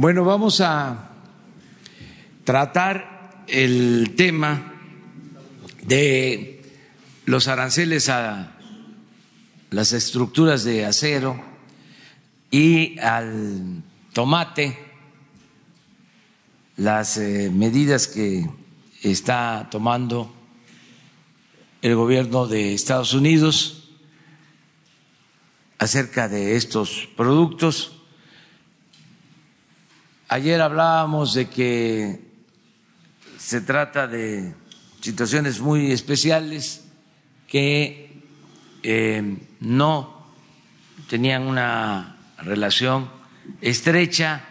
Bueno, vamos a tratar el tema de los aranceles a las estructuras de acero y al tomate, las eh, medidas que está tomando el gobierno de Estados Unidos acerca de estos productos. Ayer hablábamos de que se trata de situaciones muy especiales que eh, no tenían una relación estrecha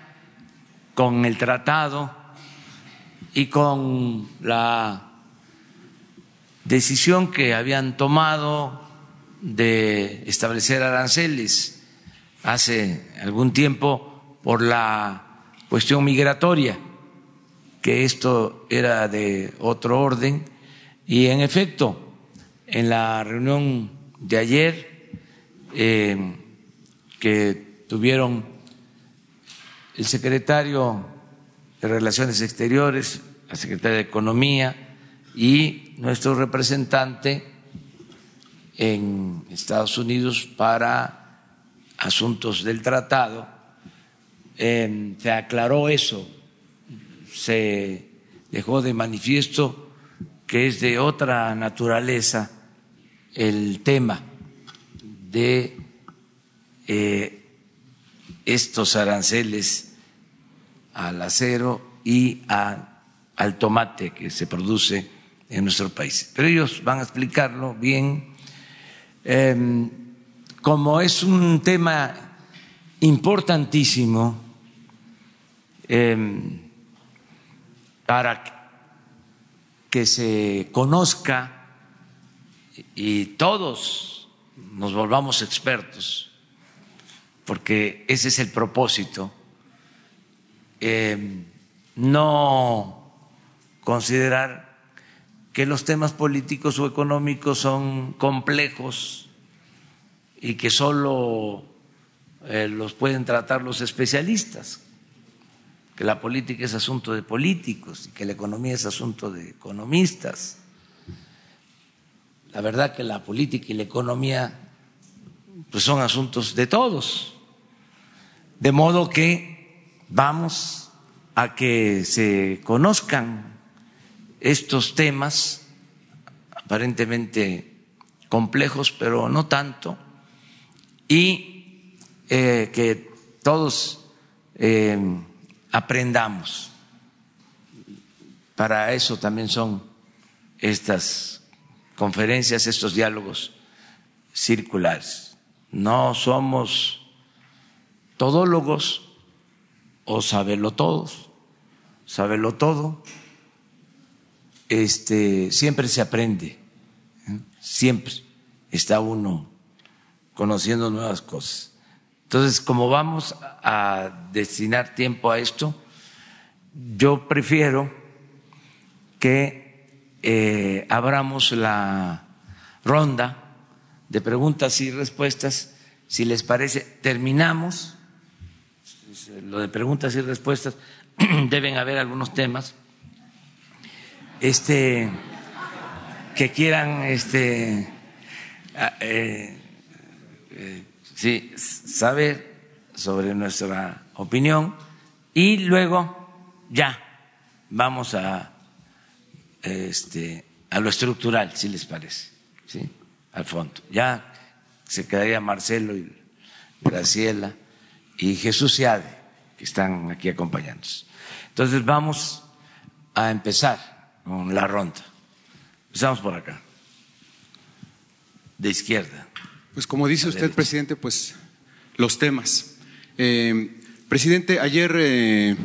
con el tratado y con la decisión que habían tomado de establecer aranceles hace algún tiempo por la cuestión migratoria, que esto era de otro orden, y en efecto, en la reunión de ayer eh, que tuvieron el secretario de Relaciones Exteriores, la secretaria de Economía y nuestro representante en Estados Unidos para asuntos del tratado, se aclaró eso, se dejó de manifiesto que es de otra naturaleza el tema de eh, estos aranceles al acero y al tomate que se produce en nuestro país. Pero ellos van a explicarlo bien. Em, como es un tema importantísimo, Em, para que se conozca y todos nos volvamos expertos, porque ese es el propósito, em, no considerar que los temas políticos o económicos son complejos y que solo eh, los pueden tratar los especialistas que la política es asunto de políticos y que la economía es asunto de economistas. La verdad que la política y la economía pues son asuntos de todos. De modo que vamos a que se conozcan estos temas aparentemente complejos, pero no tanto, y eh, que todos eh, aprendamos. Para eso también son estas conferencias, estos diálogos circulares. No somos todólogos o sabelo todos, sabelo todo. Este, siempre se aprende, ¿eh? siempre está uno conociendo nuevas cosas. Entonces, como vamos a destinar tiempo a esto, yo prefiero que eh, abramos la ronda de preguntas y respuestas. Si les parece, terminamos lo de preguntas y respuestas. Deben haber algunos temas este, que quieran este, eh, eh, sí, saber sobre nuestra opinión y luego ya vamos a, este, a lo estructural, si les parece, ¿sí? al fondo. Ya se quedaría Marcelo y Graciela y Jesús Yade, que están aquí acompañándonos. Entonces vamos a empezar con la ronda. Empezamos por acá, de izquierda. Pues como dice usted, presidente, pues los temas. Eh, presidente, ayer eh,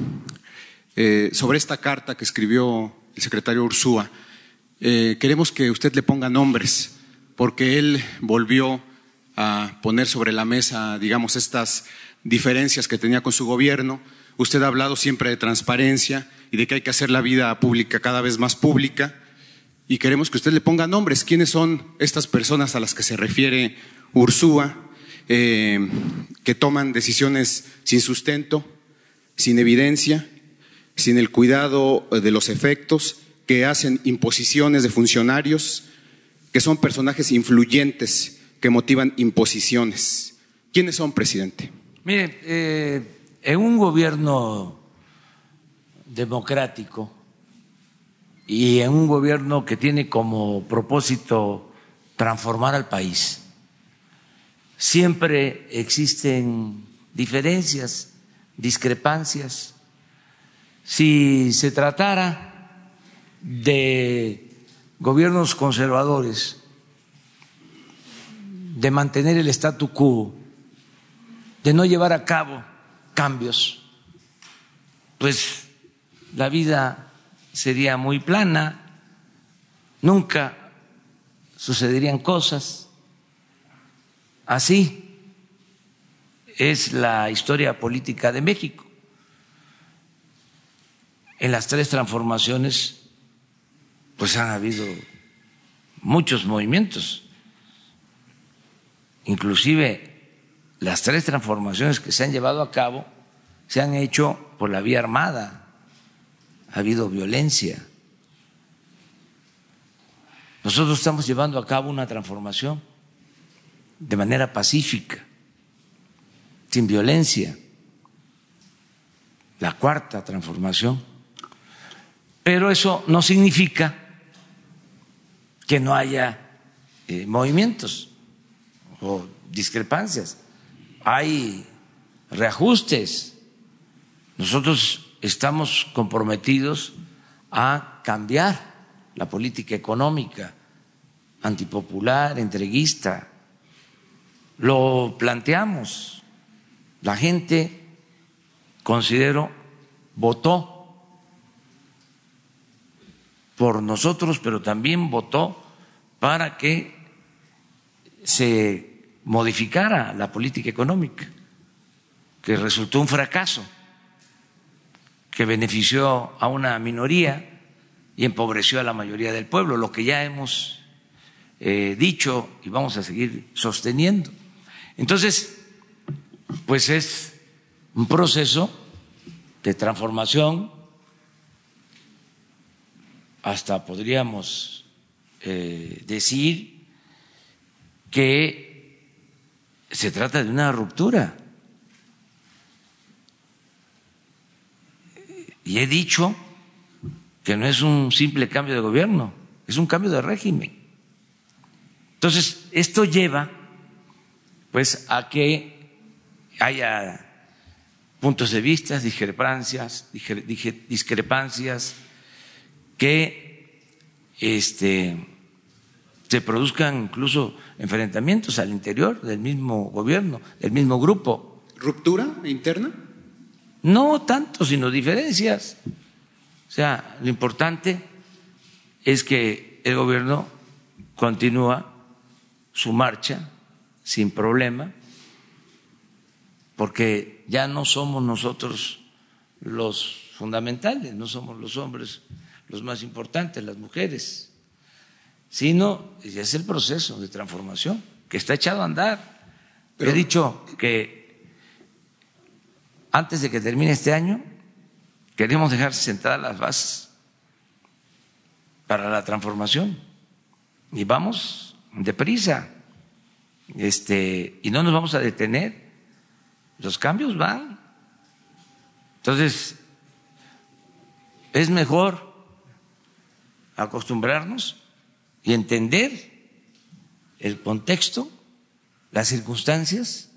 eh, sobre esta carta que escribió el secretario Ursúa, queremos que usted le ponga nombres, porque él volvió a poner sobre la mesa, digamos, estas diferencias que tenía con su gobierno. Usted ha hablado siempre de transparencia y de que hay que hacer la vida pública cada vez más pública. Y queremos que usted le ponga nombres. ¿Quiénes son estas personas a las que se refiere Ursúa, eh, que toman decisiones sin sustento, sin evidencia, sin el cuidado de los efectos, que hacen imposiciones de funcionarios, que son personajes influyentes que motivan imposiciones. ¿Quiénes son, presidente? Mire, eh, en un gobierno democrático y en un gobierno que tiene como propósito transformar al país, siempre existen diferencias, discrepancias. Si se tratara de gobiernos conservadores, de mantener el statu quo, de no llevar a cabo cambios, pues la vida sería muy plana, nunca sucederían cosas. Así es la historia política de México. En las tres transformaciones, pues han habido muchos movimientos, inclusive las tres transformaciones que se han llevado a cabo se han hecho por la vía armada, ha habido violencia. Nosotros estamos llevando a cabo una transformación de manera pacífica, sin violencia, la cuarta transformación. Pero eso no significa que no haya eh, movimientos o discrepancias hay reajustes. Nosotros estamos comprometidos a cambiar la política económica antipopular, entreguista. Lo planteamos. La gente, considero, votó por nosotros, pero también votó para que se modificara la política económica, que resultó un fracaso, que benefició a una minoría y empobreció a la mayoría del pueblo, lo que ya hemos eh, dicho y vamos a seguir sosteniendo. Entonces, pues es un proceso de transformación, hasta podríamos eh, decir que se trata de una ruptura. Y he dicho que no es un simple cambio de gobierno, es un cambio de régimen. Entonces, esto lleva pues a que haya puntos de vista, discrepancias, discrepancias que este se produzcan incluso enfrentamientos al interior del mismo gobierno, del mismo grupo. ¿Ruptura interna? No tanto, sino diferencias. O sea, lo importante es que el gobierno continúa su marcha sin problema, porque ya no somos nosotros los fundamentales, no somos los hombres los más importantes, las mujeres sino es el proceso de transformación que está echado a andar. He dicho que antes de que termine este año queremos dejar sentadas las bases para la transformación y vamos deprisa este y no nos vamos a detener los cambios van entonces es mejor acostumbrarnos y entender el contexto, las circunstancias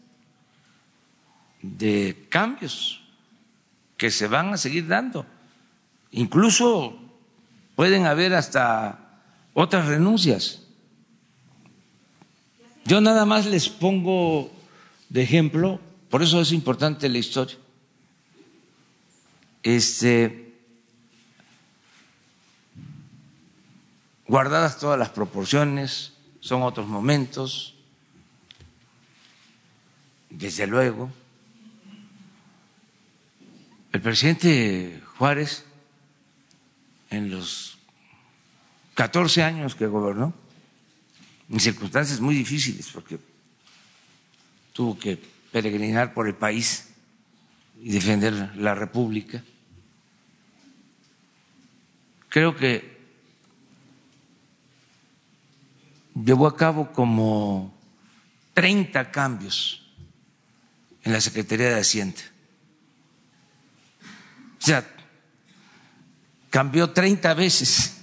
de cambios que se van a seguir dando. Incluso pueden haber hasta otras renuncias. Yo nada más les pongo de ejemplo, por eso es importante la historia. Este guardadas todas las proporciones, son otros momentos, desde luego. El presidente Juárez, en los 14 años que gobernó, en circunstancias muy difíciles, porque tuvo que peregrinar por el país y defender la República. Creo que llevó a cabo como 30 cambios en la Secretaría de Hacienda. O sea, cambió 30 veces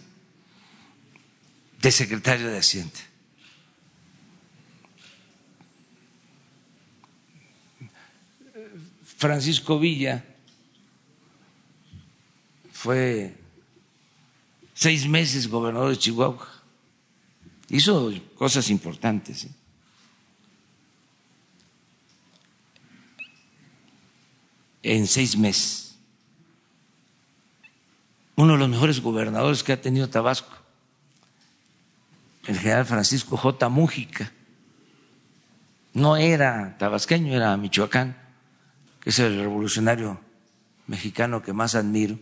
de secretario de Hacienda. Francisco Villa fue seis meses gobernador de Chihuahua. Hizo cosas importantes. ¿eh? En seis meses. Uno de los mejores gobernadores que ha tenido Tabasco, el general Francisco J. Mújica. No era tabasqueño, era Michoacán que es el revolucionario mexicano que más admiro,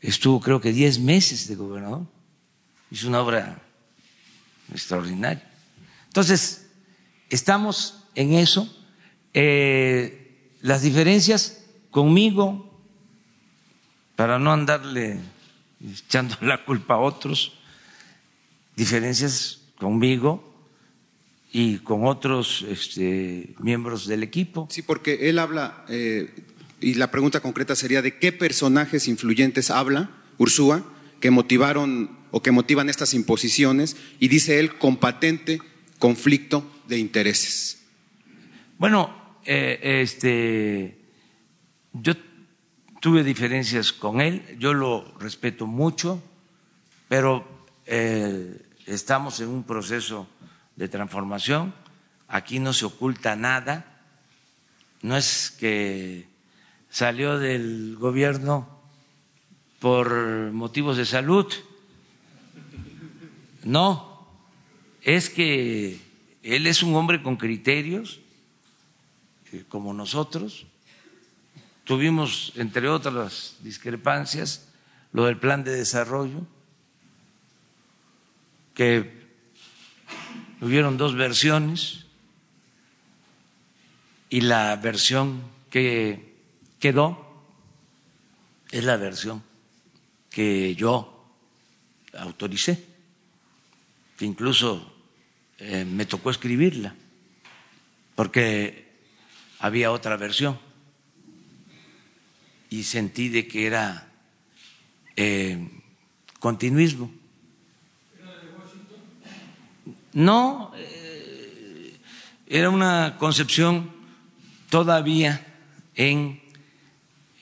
estuvo creo que diez meses de gobernador, hizo una obra extraordinaria. Entonces, estamos en eso. Eh, las diferencias conmigo, para no andarle echando la culpa a otros, diferencias conmigo, y con otros este, miembros del equipo. Sí, porque él habla, eh, y la pregunta concreta sería, ¿de qué personajes influyentes habla Ursúa que motivaron o que motivan estas imposiciones? Y dice él, con patente conflicto de intereses. Bueno, eh, este, yo tuve diferencias con él, yo lo respeto mucho, pero eh, estamos en un proceso de transformación. Aquí no se oculta nada. No es que salió del gobierno por motivos de salud. No, es que él es un hombre con criterios, eh, como nosotros. Tuvimos, entre otras discrepancias, lo del plan de desarrollo, que hubieron dos versiones y la versión que quedó es la versión que yo autoricé, que incluso eh, me tocó escribirla, porque había otra versión y sentí de que era eh, continuismo. No, eh, era una concepción todavía en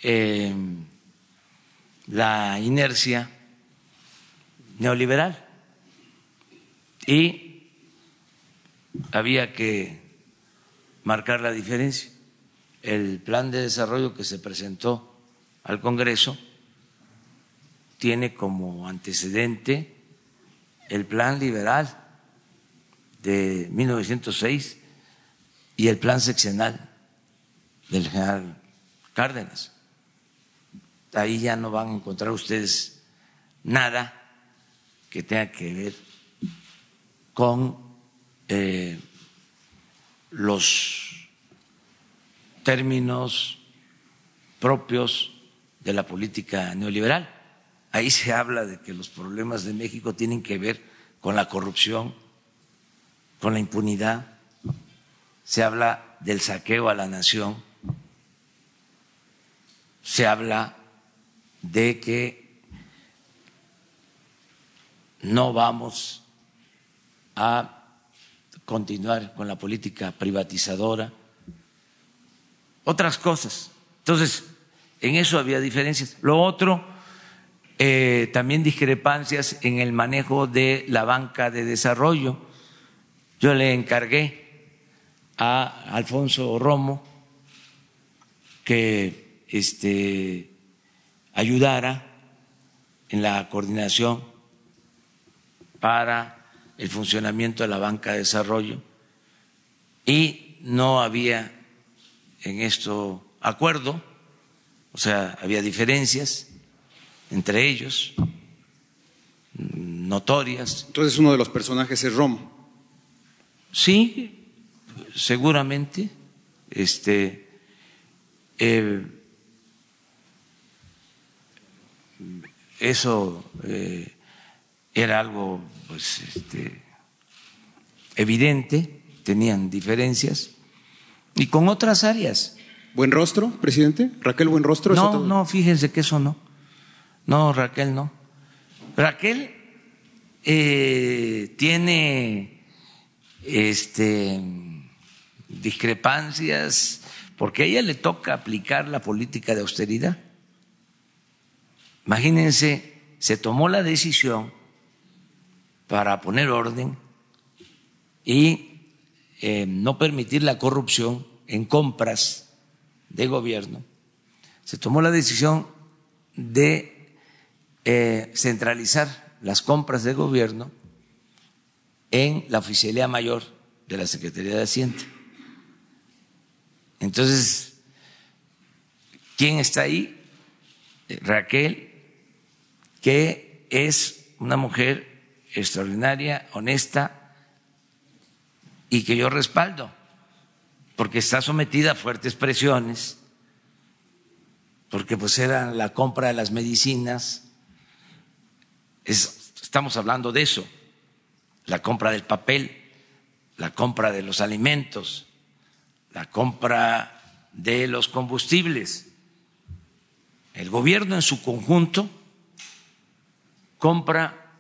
eh, la inercia neoliberal y había que marcar la diferencia. El plan de desarrollo que se presentó al Congreso tiene como antecedente el plan liberal de 1906 y el plan seccional del general Cárdenas. Ahí ya no van a encontrar ustedes nada que tenga que ver con eh, los términos propios de la política neoliberal. Ahí se habla de que los problemas de México tienen que ver con la corrupción, con la impunidad, se habla del saqueo a la nación, se habla de que no vamos a continuar con la política privatizadora, otras cosas. Entonces, en eso había diferencias. Lo otro, eh, también discrepancias en el manejo de la banca de desarrollo yo le encargué a Alfonso Romo que este, ayudara en la coordinación para el funcionamiento de la banca de desarrollo y no había en esto acuerdo, o sea, había diferencias entre ellos, notorias. Entonces uno de los personajes es Romo. Sí, seguramente, este, eh, eso eh, era algo pues, este, evidente, tenían diferencias, y con otras áreas. ¿Buen rostro, presidente? ¿Raquel Buen Rostro? No, no, fíjense que eso no. No, Raquel no. Raquel eh, tiene este, discrepancias porque a ella le toca aplicar la política de austeridad. Imagínense, se tomó la decisión para poner orden y eh, no permitir la corrupción en compras de gobierno. Se tomó la decisión de eh, centralizar las compras de gobierno en la Oficialía Mayor de la Secretaría de Hacienda. Entonces, ¿quién está ahí? Raquel, que es una mujer extraordinaria, honesta y que yo respaldo, porque está sometida a fuertes presiones, porque pues era la compra de las medicinas, estamos hablando de eso, la compra del papel, la compra de los alimentos, la compra de los combustibles. El gobierno en su conjunto compra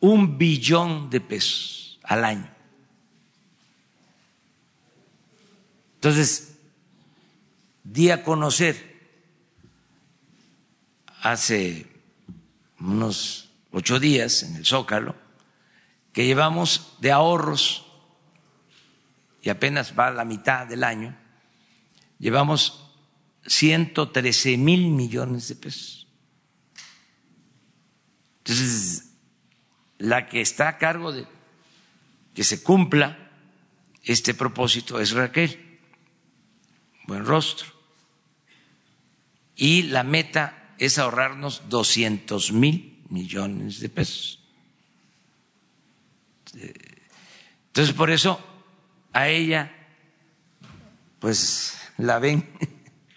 un billón de pesos al año. Entonces, di a conocer hace unos ocho días en el Zócalo que llevamos de ahorros y apenas va a la mitad del año, llevamos 113 mil millones de pesos. Entonces, la que está a cargo de que se cumpla este propósito es Raquel, buen rostro. Y la meta es ahorrarnos 200 mil millones de pesos. Entonces, por eso a ella, pues la ven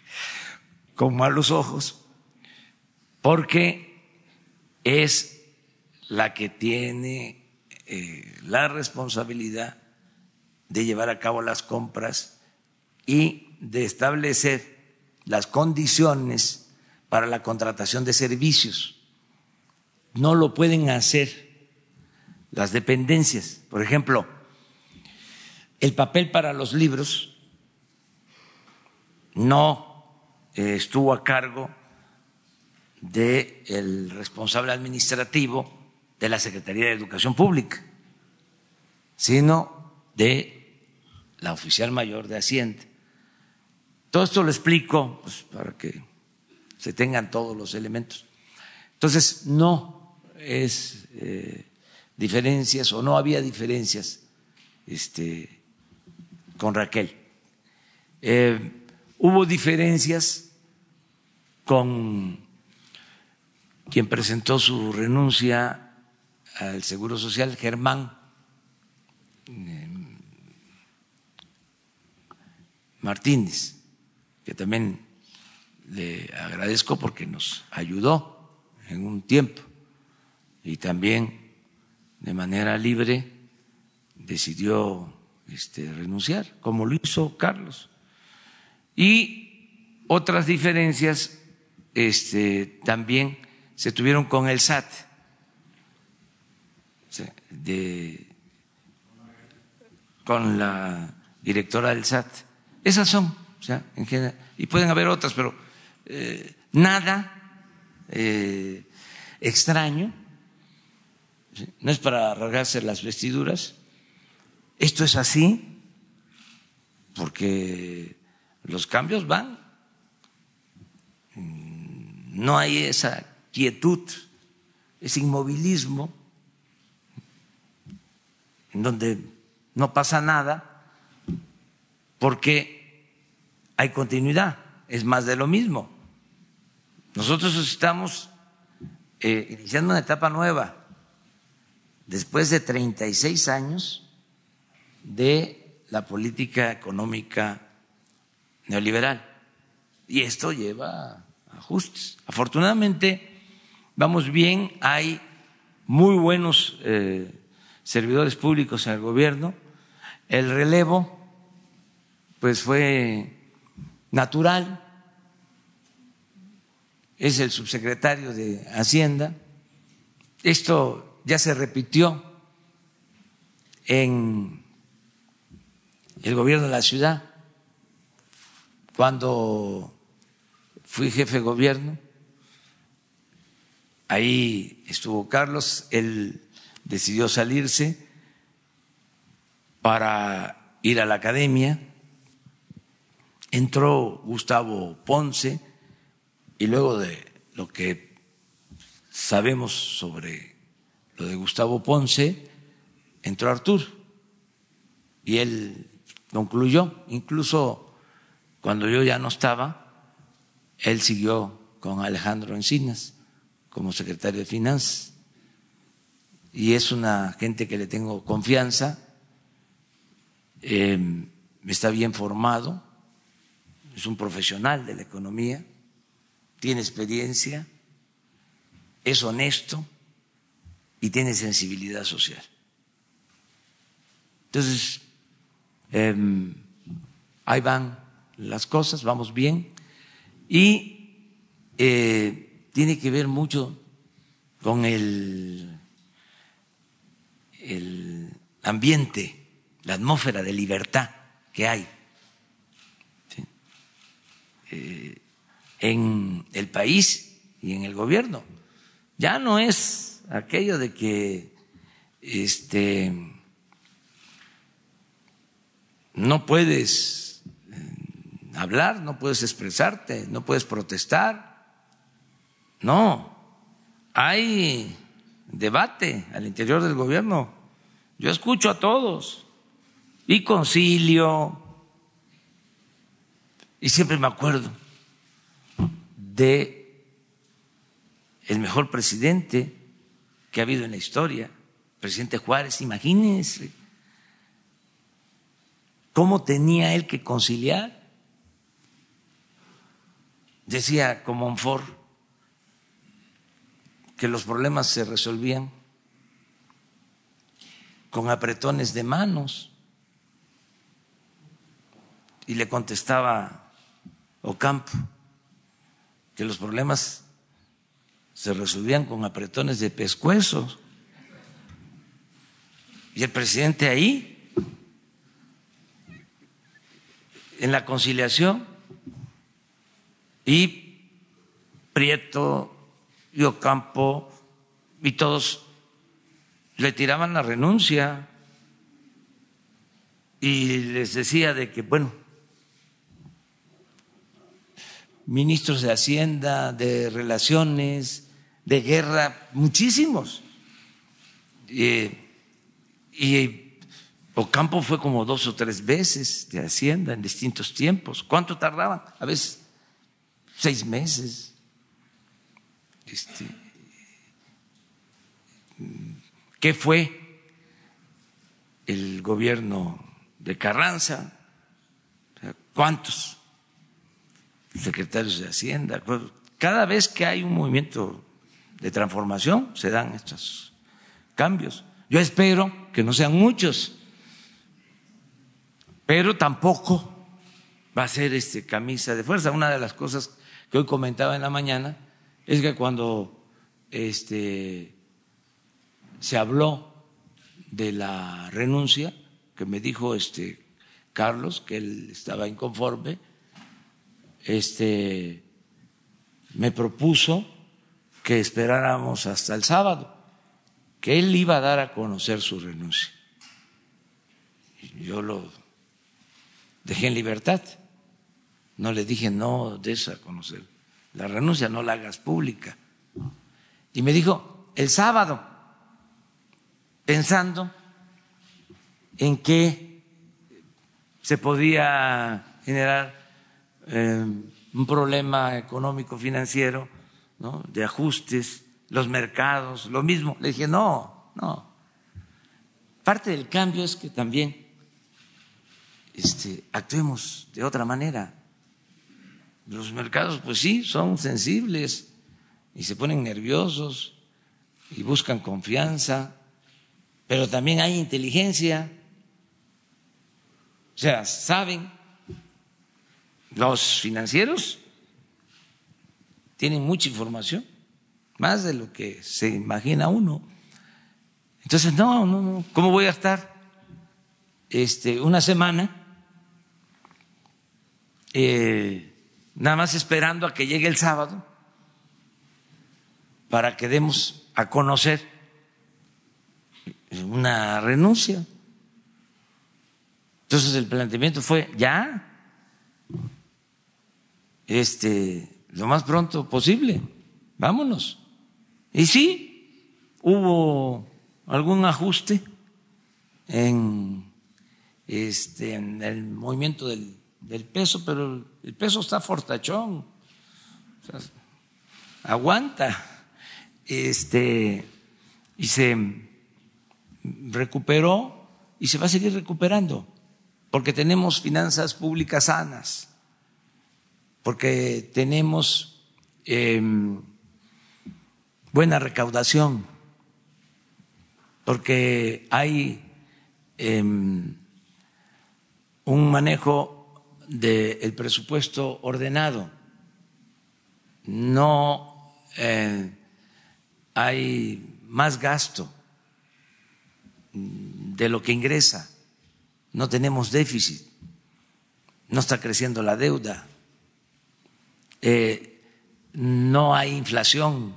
con malos ojos, porque es la que tiene eh, la responsabilidad de llevar a cabo las compras y de establecer las condiciones para la contratación de servicios. No lo pueden hacer las dependencias. Por ejemplo, el papel para los libros no eh, estuvo a cargo del responsable administrativo de la Secretaría de Educación Pública, sino de la oficial mayor de Hacienda. Todo esto lo explico pues, para que se tengan todos los elementos. Entonces, no es eh, diferencias o no había diferencias este, con Raquel. Eh, hubo diferencias con quien presentó su renuncia al Seguro Social, Germán Martínez, que también le agradezco porque nos ayudó en un tiempo y también de manera libre decidió este, renunciar, como lo hizo Carlos. Y otras diferencias este, también se tuvieron con el SAT, de, con la directora del SAT. Esas son, o sea, y pueden haber otras, pero eh, nada eh, extraño, no es para rasgarse las vestiduras, esto es así porque los cambios van. No hay esa quietud, ese inmovilismo en donde no pasa nada porque hay continuidad, es más de lo mismo. Nosotros estamos eh, iniciando una etapa nueva. Después de 36 años, de la política económica neoliberal. y esto lleva ajustes. Afortunadamente, vamos bien, hay muy buenos eh, servidores públicos en el gobierno, el relevo pues fue natural, es el subsecretario de Hacienda, esto ya se repitió en el gobierno de la ciudad, cuando fui jefe de gobierno, ahí estuvo Carlos, él decidió salirse para ir a la academia, entró Gustavo Ponce y luego de lo que sabemos sobre de Gustavo Ponce, entró Artur. Y él concluyó, incluso cuando yo ya no estaba, él siguió con Alejandro Encinas como secretario de Finanzas. Y es una gente que le tengo confianza, eh, está bien formado, es un profesional de la economía, tiene experiencia, es honesto y tiene sensibilidad social. Entonces, em, ahí van las cosas, vamos bien y eh, tiene que ver mucho con el, el ambiente, la atmósfera de libertad que hay eh, en el país y en el gobierno. Ya no es aquello de que este no puedes eh, hablar, no puedes expresarte, no puedes protestar. No, hay debate al interior del gobierno. Yo escucho a todos y concilio y siempre me acuerdo de el mejor presidente que ha habido en la historia, presidente Juárez, imagínense cómo tenía él que conciliar. Decía Comonfort que los problemas se resolvían con apretones de manos y le contestaba Ocampo que los problemas se resolvían con apretones de pescuezos. Y el presidente ahí, en la conciliación, y Prieto y Ocampo y todos le tiraban la renuncia y les decía de que, bueno, ministros de Hacienda, de Relaciones, de Guerra, muchísimos. y Ocampo fue como dos o tres veces de Hacienda en distintos tiempos. ¿Cuánto tardaban? A veces seis meses. Este, ¿Qué fue el gobierno de Carranza? ¿Cuántos? secretarios de Hacienda. Cada vez que hay un movimiento de transformación se dan estos cambios. Yo espero que no sean muchos, pero tampoco va a ser este camisa de fuerza. Una de las cosas que hoy comentaba en la mañana es que cuando este, se habló de la renuncia, que me dijo este Carlos que él estaba inconforme, este, me propuso que esperáramos hasta el sábado, que él iba a dar a conocer su renuncia. Yo lo dejé en libertad, no le dije no des a conocer la renuncia, no la hagas pública. Y me dijo, el sábado, pensando en que se podía generar eh, un problema económico financiero, ¿no? de ajustes, los mercados, lo mismo. Le dije, no, no. Parte del cambio es que también este, actuemos de otra manera. Los mercados, pues sí, son sensibles y se ponen nerviosos y buscan confianza, pero también hay inteligencia. O sea, saben, los financieros tienen mucha información, más de lo que se imagina uno. Entonces, no, no, no, ¿cómo voy a estar este, una semana eh, nada más esperando a que llegue el sábado para que demos a conocer una renuncia? Entonces el planteamiento fue ya, este, lo más pronto posible, vámonos. Y sí, hubo algún ajuste en, este, en el movimiento del, del peso, pero el peso está fortachón, aguanta, este, y se recuperó y se va a seguir recuperando, porque tenemos finanzas públicas sanas, porque tenemos em, buena recaudación, porque hay em, un manejo del presupuesto ordenado, no eh, hay más gasto de lo que ingresa, no tenemos déficit, no está creciendo la deuda, eh, no hay inflación,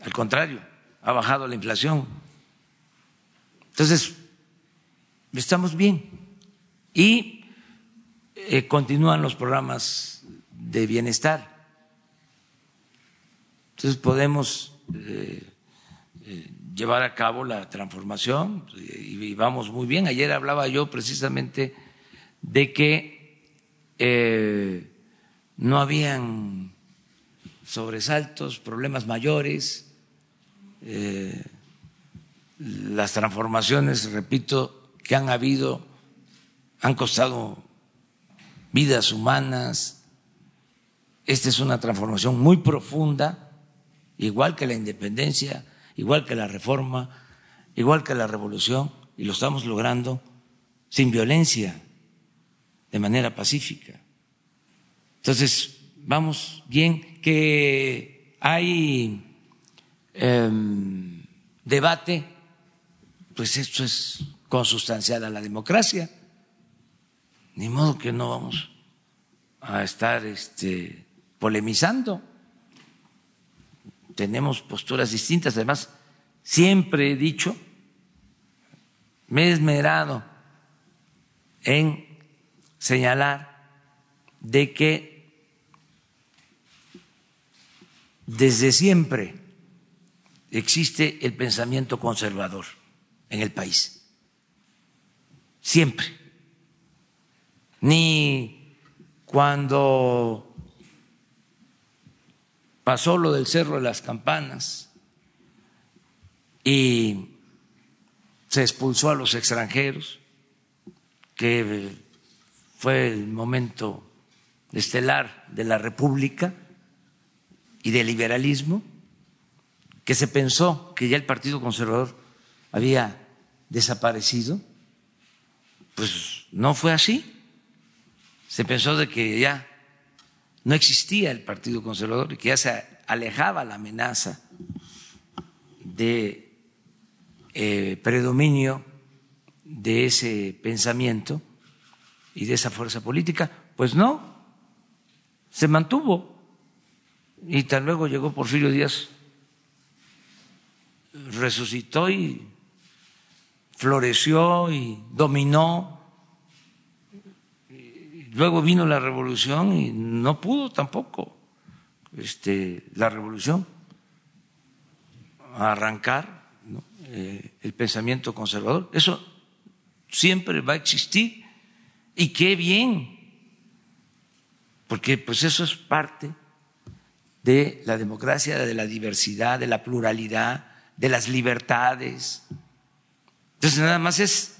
al contrario, ha bajado la inflación. Entonces, estamos bien. Y eh, continúan los programas de bienestar. Entonces podemos eh, llevar a cabo la transformación y, vamos muy bien. Ayer hablaba yo precisamente de que no habían sobresaltos, problemas mayores eh, las transformaciones, repito, que han habido han costado vidas humanas. Esta es una transformación muy profunda, igual que la independencia, igual que la reforma, igual que la revolución, y lo estamos logrando sin violencia, de manera pacífica. Entonces, vamos bien, que hay Em, debate, pues esto es consustancial a la democracia. Ni modo que no vamos a estar este, polemizando. Tenemos posturas distintas. Además, siempre he dicho, me he esmerado en señalar de que desde siempre existe el pensamiento conservador en el país. Siempre. Ni cuando pasó lo del Cerro de las Campanas y se expulsó a los extranjeros, que fue el momento estelar de la República y del liberalismo, que se pensó que ya el Partido Conservador había desaparecido, pues no fue así. Se pensó de que ya no existía el Partido Conservador y que ya se alejaba la amenaza de eh, predominio de ese pensamiento y de esa fuerza política. Pues no, se mantuvo. Y tan luego llegó Porfirio Díaz resucitó y floreció y dominó. luego vino la revolución y no pudo tampoco este, la revolución arrancar eh, el pensamiento conservador. Eso siempre va a existir y qué bien, porque pues eso es parte de la democracia, de la diversidad, de la pluralidad de las libertades. Entonces nada más es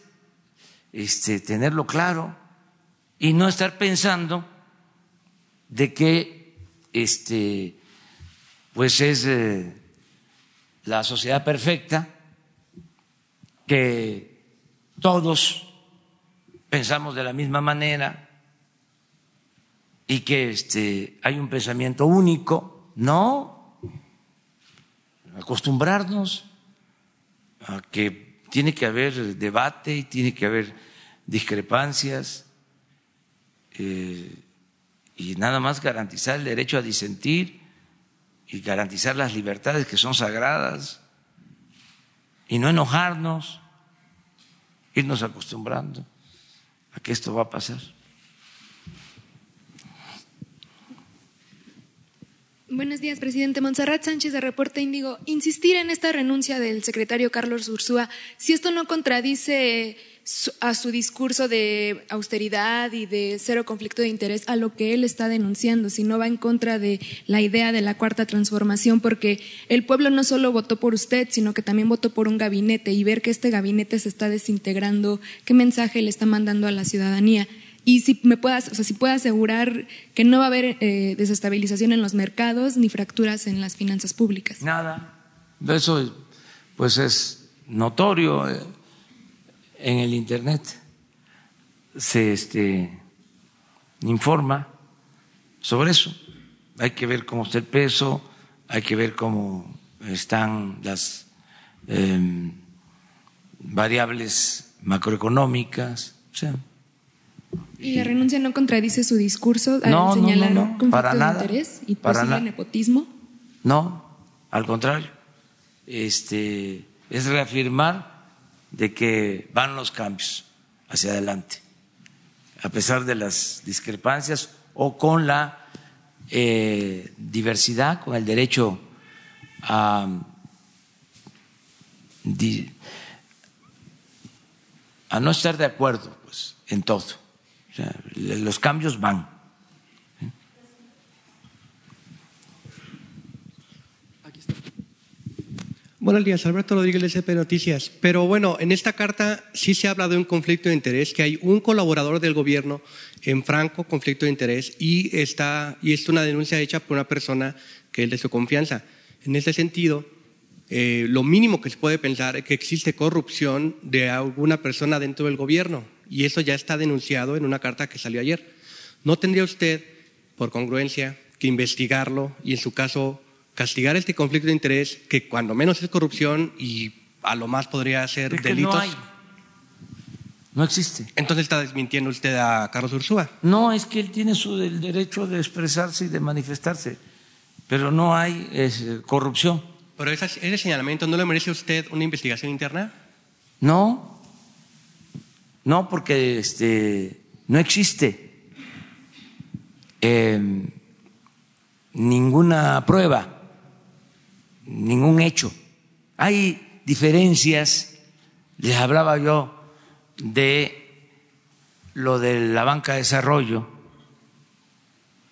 este, tenerlo claro y no estar pensando de que este, pues es eh, la sociedad perfecta, que todos pensamos de la misma manera y que este, hay un pensamiento único. No, acostumbrarnos a que tiene que haber debate y tiene que haber discrepancias eh, y nada más garantizar el derecho a disentir y garantizar las libertades que son sagradas y no enojarnos, irnos acostumbrando a que esto va a pasar. Buenos días, presidente. Montserrat Sánchez de Reporte Índigo. Insistir en esta renuncia del secretario Carlos Ursúa, si esto no contradice a su discurso de austeridad y de cero conflicto de interés a lo que él está denunciando, si no va en contra de la idea de la cuarta transformación, porque el pueblo no solo votó por usted, sino que también votó por un gabinete y ver que este gabinete se está desintegrando, qué mensaje le está mandando a la ciudadanía y si me puedas, o sea, si puede asegurar que no va a haber eh, desestabilización en los mercados ni fracturas en las finanzas públicas. Nada, eso pues es notorio eh, en el internet se este, informa sobre eso. Hay que ver cómo está el peso, hay que ver cómo están las em, variables macroeconómicas. O sea, ¿Y la renuncia no contradice su discurso al no, señalar no, no, para nada, interés y posible nepotismo? No, al contrario. Este, es reafirmar de que van los cambios hacia adelante, a pesar de las discrepancias o con la eh, diversidad, con el derecho a, a no estar de acuerdo pues, en todo los cambios van. Buenos días, Alberto Rodríguez de CP Noticias. Pero bueno, en esta carta sí se habla de un conflicto de interés, que hay un colaborador del gobierno en franco conflicto de interés y, está, y es una denuncia hecha por una persona que es de su confianza. En ese sentido, eh, lo mínimo que se puede pensar es que existe corrupción de alguna persona dentro del gobierno y eso ya está denunciado en una carta que salió ayer. ¿No tendría usted, por congruencia, que investigarlo y, en su caso, castigar este conflicto de interés que, cuando menos, es corrupción y a lo más podría ser delitos? no hay. No existe. Entonces está desmintiendo usted a Carlos Ursúa. No, es que él tiene su el derecho de expresarse y de manifestarse, pero no hay corrupción. Pero ese señalamiento no le merece a usted una investigación interna. No, no, porque este, no existe em, ninguna prueba, ningún hecho. Hay diferencias, les hablaba yo de lo de la banca de desarrollo,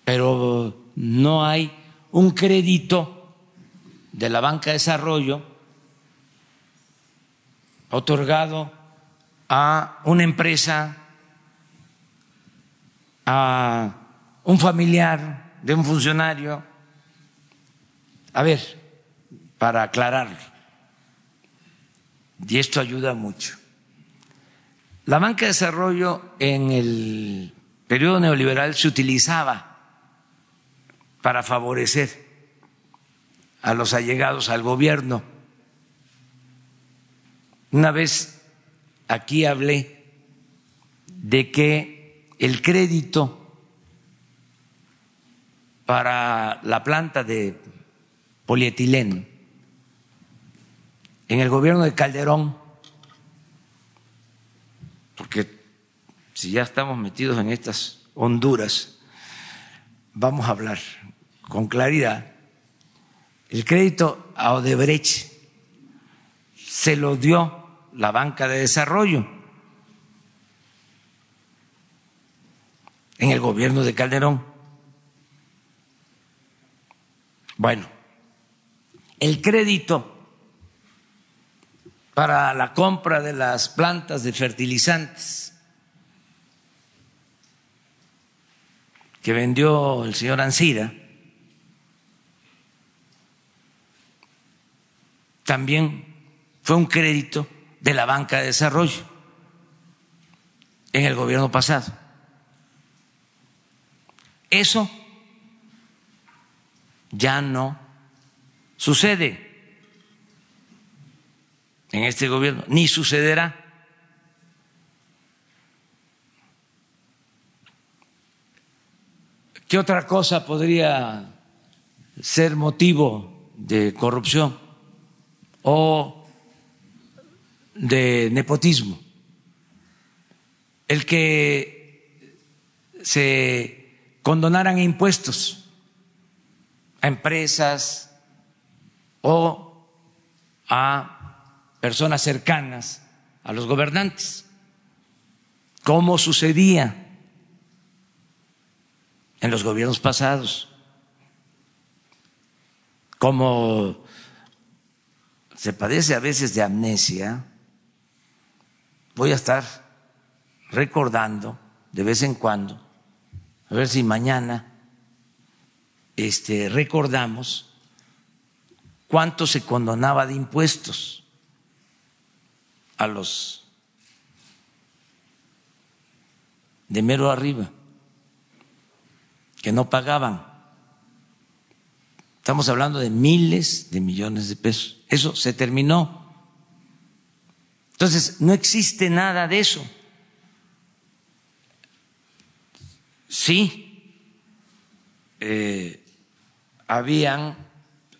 pero no hay un crédito de la banca de desarrollo otorgado a una empresa, a un familiar de un funcionario. A ver, para aclararlo, y esto ayuda mucho. La banca de desarrollo en el periodo neoliberal se utilizaba para favorecer a los allegados al gobierno. Una vez aquí hablé de que el crédito para la planta de polietileno en el gobierno de Calderón, porque si ya estamos metidos en estas Honduras, vamos a hablar con claridad. El crédito a Odebrecht se lo dio la banca de desarrollo en el gobierno de Calderón. Bueno, el crédito para la compra de las plantas de fertilizantes que vendió el señor Ansira, también fue un crédito de la banca de desarrollo en el gobierno pasado. Eso ya no sucede en este gobierno, ni sucederá. ¿Qué otra cosa podría ser motivo de corrupción o de nepotismo? El que se condonaran impuestos a empresas o a personas cercanas a los gobernantes, como sucedía en los gobiernos pasados. Como se padece a veces de amnesia, voy a estar recordando de vez en cuando, a ver si mañana este, recordamos cuánto se condonaba de impuestos a los de mero arriba que no pagaban. Estamos hablando de miles de millones de pesos. Eso se terminó. Entonces, no existe nada de eso. Sí, eh, habían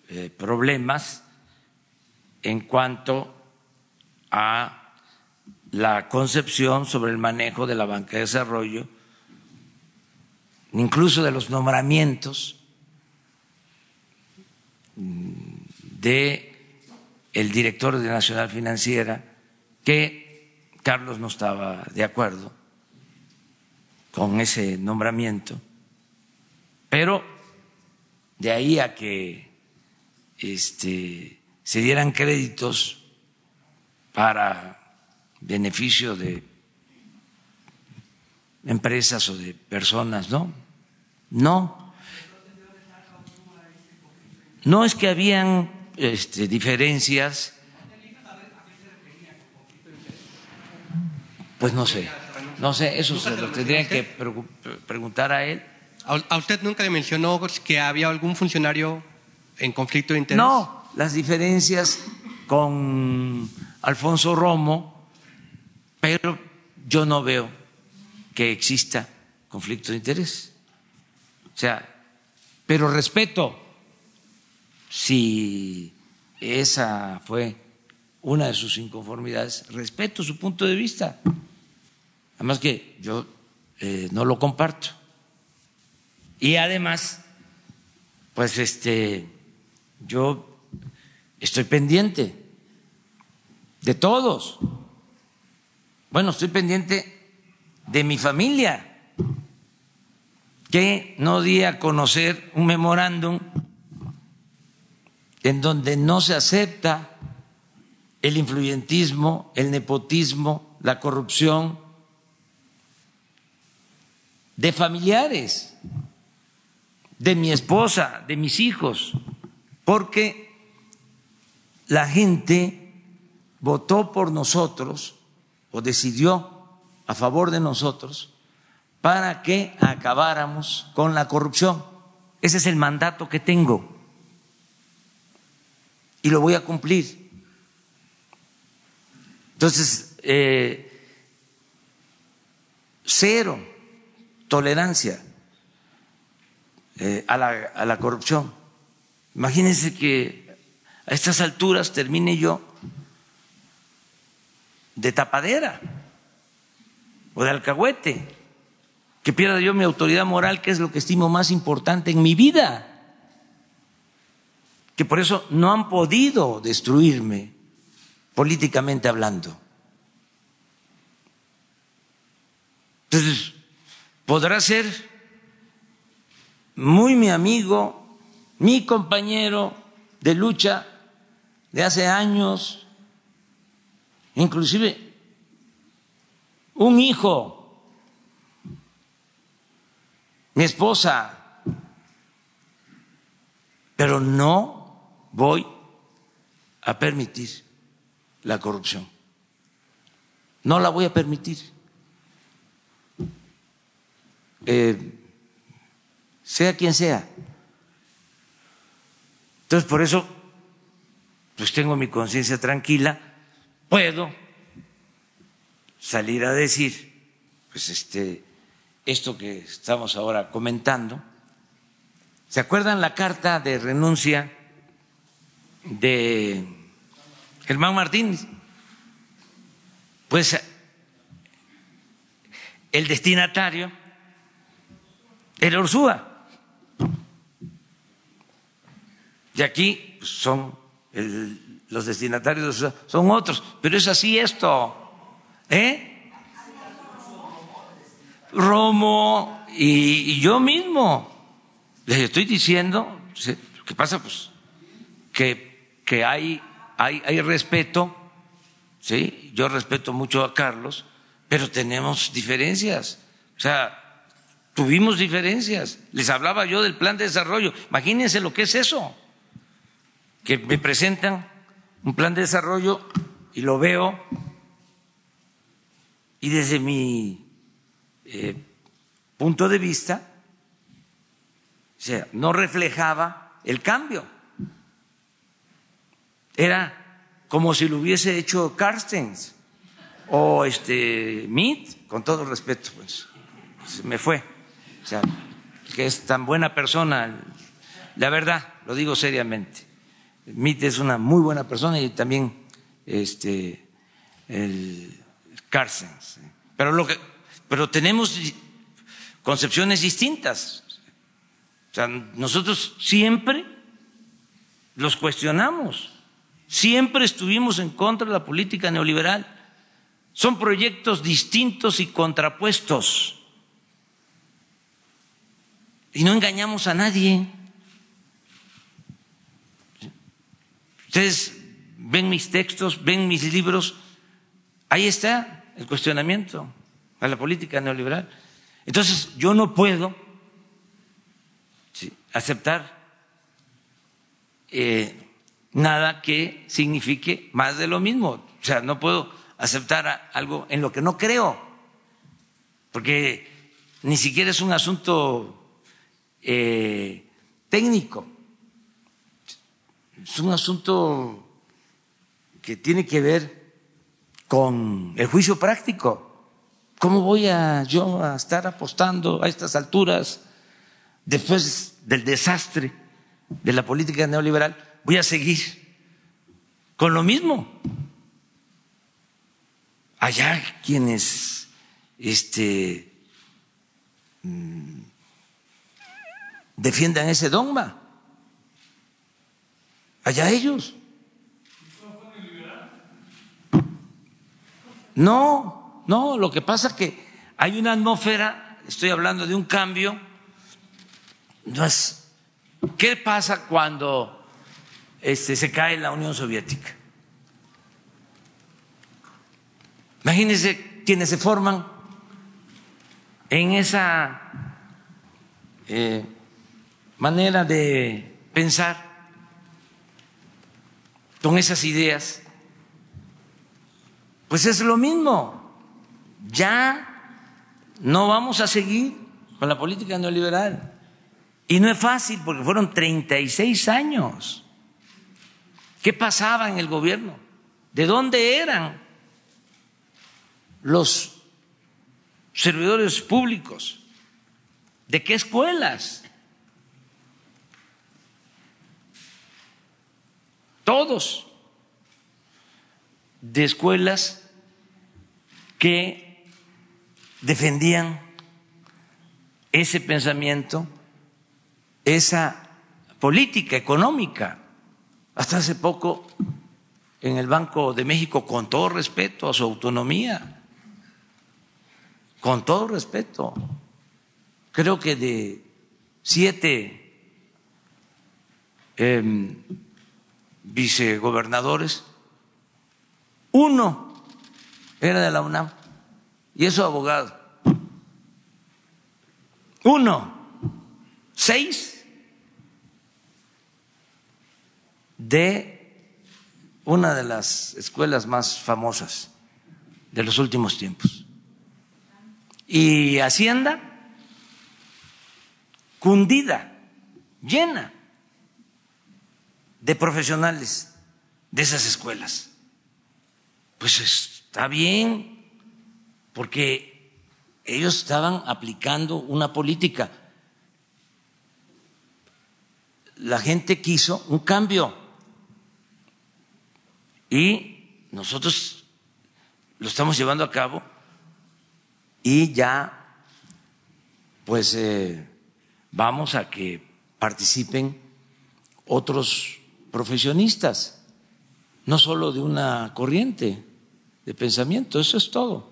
eh, problemas en cuanto a la concepción sobre el manejo de la banca de desarrollo incluso de los nombramientos de el director de Nacional Financiera que Carlos no estaba de acuerdo con ese nombramiento, pero de ahí a que este, se dieran créditos para beneficio de empresas o de personas, ¿no? No. No es que habían este, diferencias. Pues no sé, no sé, eso se lo tendrían que preguntar a él. ¿A usted nunca le mencionó que había algún funcionario en conflicto de interés? No, las diferencias con Alfonso Romo, pero yo no veo que exista conflicto de interés. O sea, pero respeto si esa fue una de sus inconformidades, respeto su punto de vista. Además que yo eh, no lo comparto. Y además, pues este, yo estoy pendiente de todos. Bueno, estoy pendiente de mi familia, que no di a conocer un memorándum en donde no se acepta el influyentismo, el nepotismo, la corrupción de familiares, de mi esposa, de mis hijos, porque la gente votó por nosotros o decidió a favor de nosotros para que acabáramos con la corrupción. Ese es el mandato que tengo y lo voy a cumplir. Entonces, eh, cero tolerancia eh, a, la, a la corrupción. Imagínense que a estas alturas termine yo de tapadera o de alcahuete, que pierda yo mi autoridad moral, que es lo que estimo más importante en mi vida, que por eso no han podido destruirme políticamente hablando. Entonces, podrá ser muy mi amigo, mi compañero de lucha de hace años, inclusive un hijo mi esposa, pero no voy a permitir la corrupción. No la voy a permitir. Eh, sea quien sea. Entonces, por eso, pues tengo mi conciencia tranquila, puedo salir a decir, pues este, esto que estamos ahora comentando. ¿Se acuerdan la carta de renuncia de Germán Martínez? Pues el destinatario era Ursúa. Y aquí son los destinatarios de son otros, pero es así esto. ¿Eh? Romo y, yo mismo les estoy diciendo, ¿qué pasa? Pues que, que hay, hay, hay respeto, ¿sí? Yo respeto mucho a Carlos, pero tenemos diferencias. O sea, tuvimos diferencias. Les hablaba yo del plan de desarrollo. Imagínense lo que es eso que me presentan un plan de desarrollo y lo veo y desde mi eh, punto de vista, o sea, no reflejaba el cambio. Era como si lo hubiese hecho Carstens o este Mead, con todo respeto, pues se me fue. Sea, que es tan buena persona, la verdad, lo digo seriamente. Mit es una muy buena persona y también este, el. Pero, lo que, pero tenemos concepciones distintas. O sea, nosotros siempre los cuestionamos, siempre estuvimos en contra de la política neoliberal. Son proyectos distintos y contrapuestos. Y no engañamos a nadie. Ustedes ven mis textos, ven mis libros, ahí está el cuestionamiento a la política neoliberal. Entonces, yo no puedo aceptar eh, nada que signifique más de lo mismo. O sea, no puedo aceptar algo en lo que no creo, porque ni siquiera es un asunto eh, técnico es un asunto que tiene que ver con el juicio práctico. ¿Cómo voy a yo a estar apostando a estas alturas después del desastre de la política neoliberal? Voy a seguir con lo mismo. Allá quienes este, mm, defiendan ese dogma. Allá ellos. No, no, lo que pasa es que hay una atmósfera, estoy hablando de un cambio, no es, ¿qué pasa cuando este, se cae la Unión Soviética? Imagínense quienes se forman en esa eh, manera de pensar con esas ideas, pues es lo mismo. Ya no vamos a seguir con la política neoliberal. Y no es fácil porque fueron 36 años. ¿Qué pasaba en el gobierno? ¿De dónde eran los servidores públicos? ¿De qué escuelas? Todos, de escuelas que defendían ese pensamiento, esa política económica. Hasta hace poco en el Banco de México, con todo respeto a su autonomía, con todo respeto, creo que de siete eh, vicegobernadores, uno era de la UNAM y eso abogado. Uno. seis de una de las escuelas más famosas de los últimos tiempos. Y Hacienda cundida, llena de profesionales de esas escuelas. Pues está bien, porque ellos estaban aplicando una política. La gente quiso un cambio y nosotros lo estamos llevando a cabo y ya pues eh, vamos a que participen otros profesionistas, no solo de una corriente de pensamiento, eso es todo.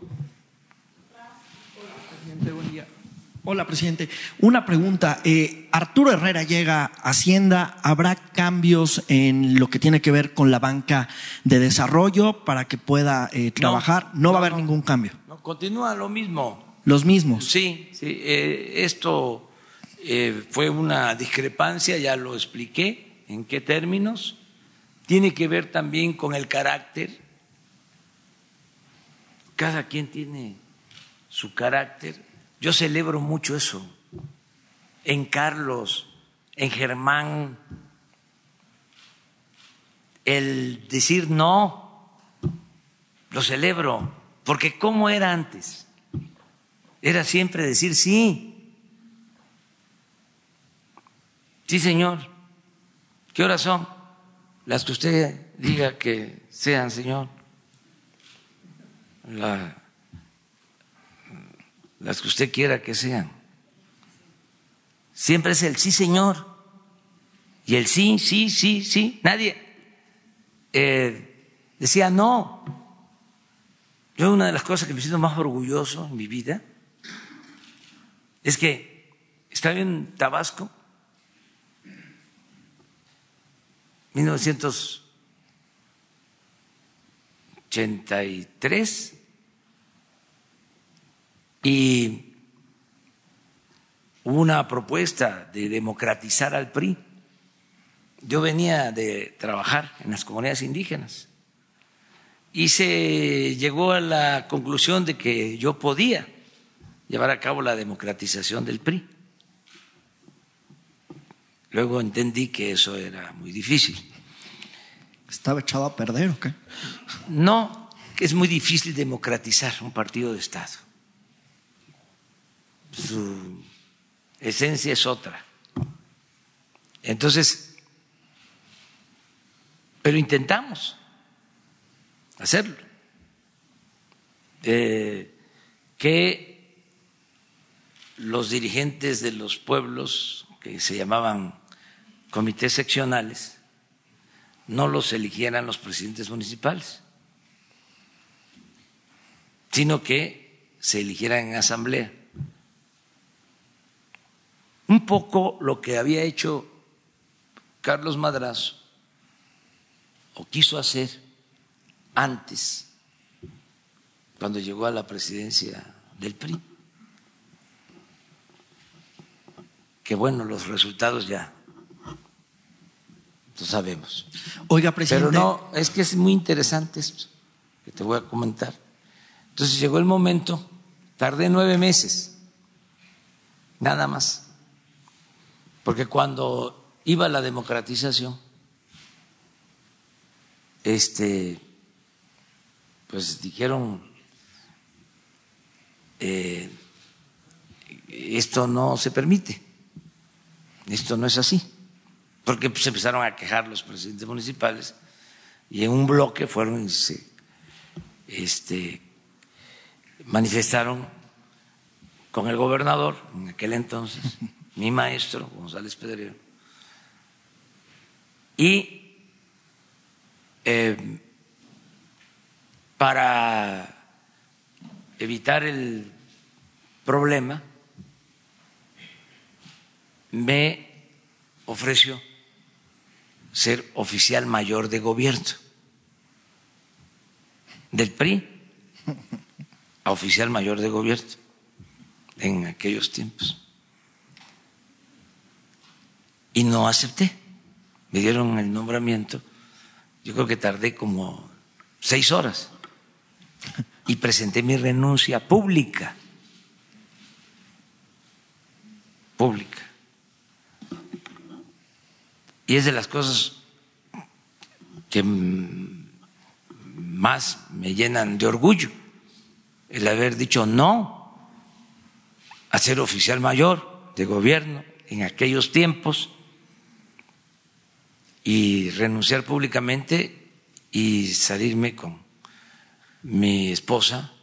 Hola, presidente. Una pregunta. Eh, Arturo Herrera llega a Hacienda. ¿Habrá cambios en lo que tiene que ver con la banca de desarrollo para que pueda eh, trabajar? No, va a haber ningún cambio. No, continúa lo mismo. Los mismos. Sí, sí. Eh, esto fue una discrepancia, ya lo expliqué en qué términos. Tiene que ver también con el carácter. Cada quien tiene su carácter yo celebro mucho eso. En Carlos, en Germán, el decir no, lo celebro, porque ¿cómo era antes? Era siempre decir sí. Sí, señor. ¿Qué horas son? Las que usted diga que sean, señor. La las que usted quiera que sean. Siempre es el sí, señor. Y el sí, sí, sí, sí. Nadie eh, decía no. Yo una de las cosas que me siento más orgulloso en mi vida es que estaba en Tabasco, 1983, y hubo una propuesta de democratizar al PRI. Yo venía de trabajar en las comunidades indígenas y se llegó a la conclusión de que yo podía llevar a cabo la democratización del PRI. Luego entendí que eso era muy difícil. ¿Estaba echado a perder o qué? No, que es muy difícil democratizar un partido de Estado su esencia es otra. Entonces, pero intentamos hacerlo. Eh, que los dirigentes de los pueblos, que se llamaban comités seccionales, no los eligieran los presidentes municipales, sino que se eligieran en asamblea un poco lo que había hecho Carlos Madrazo, o quiso hacer antes, cuando llegó a la presidencia del PRI. Que bueno, los resultados ya lo sabemos. Oiga, presidente. Pero no, es que es muy interesante esto que te voy a comentar. Entonces llegó el momento, tardé nueve meses, nada más porque cuando iba la democratización, este, pues dijeron, eh, esto no se permite, esto no es así, porque pues empezaron a quejar los presidentes municipales y en un bloque fueron y se este, manifestaron con el gobernador en aquel entonces mi maestro, González Pedrero, y eh, para evitar el problema, me ofreció ser oficial mayor de gobierno del PRI a oficial mayor de gobierno en aquellos tiempos. y no acepté. Me dieron el nombramiento, yo creo que tardé como seis horas y presenté mi renuncia pública. Pública. Y es de las cosas que más me llenan de orgullo, el haber dicho no a ser oficial mayor de gobierno en aquellos tiempos y renunciar públicamente y salirme con mi esposa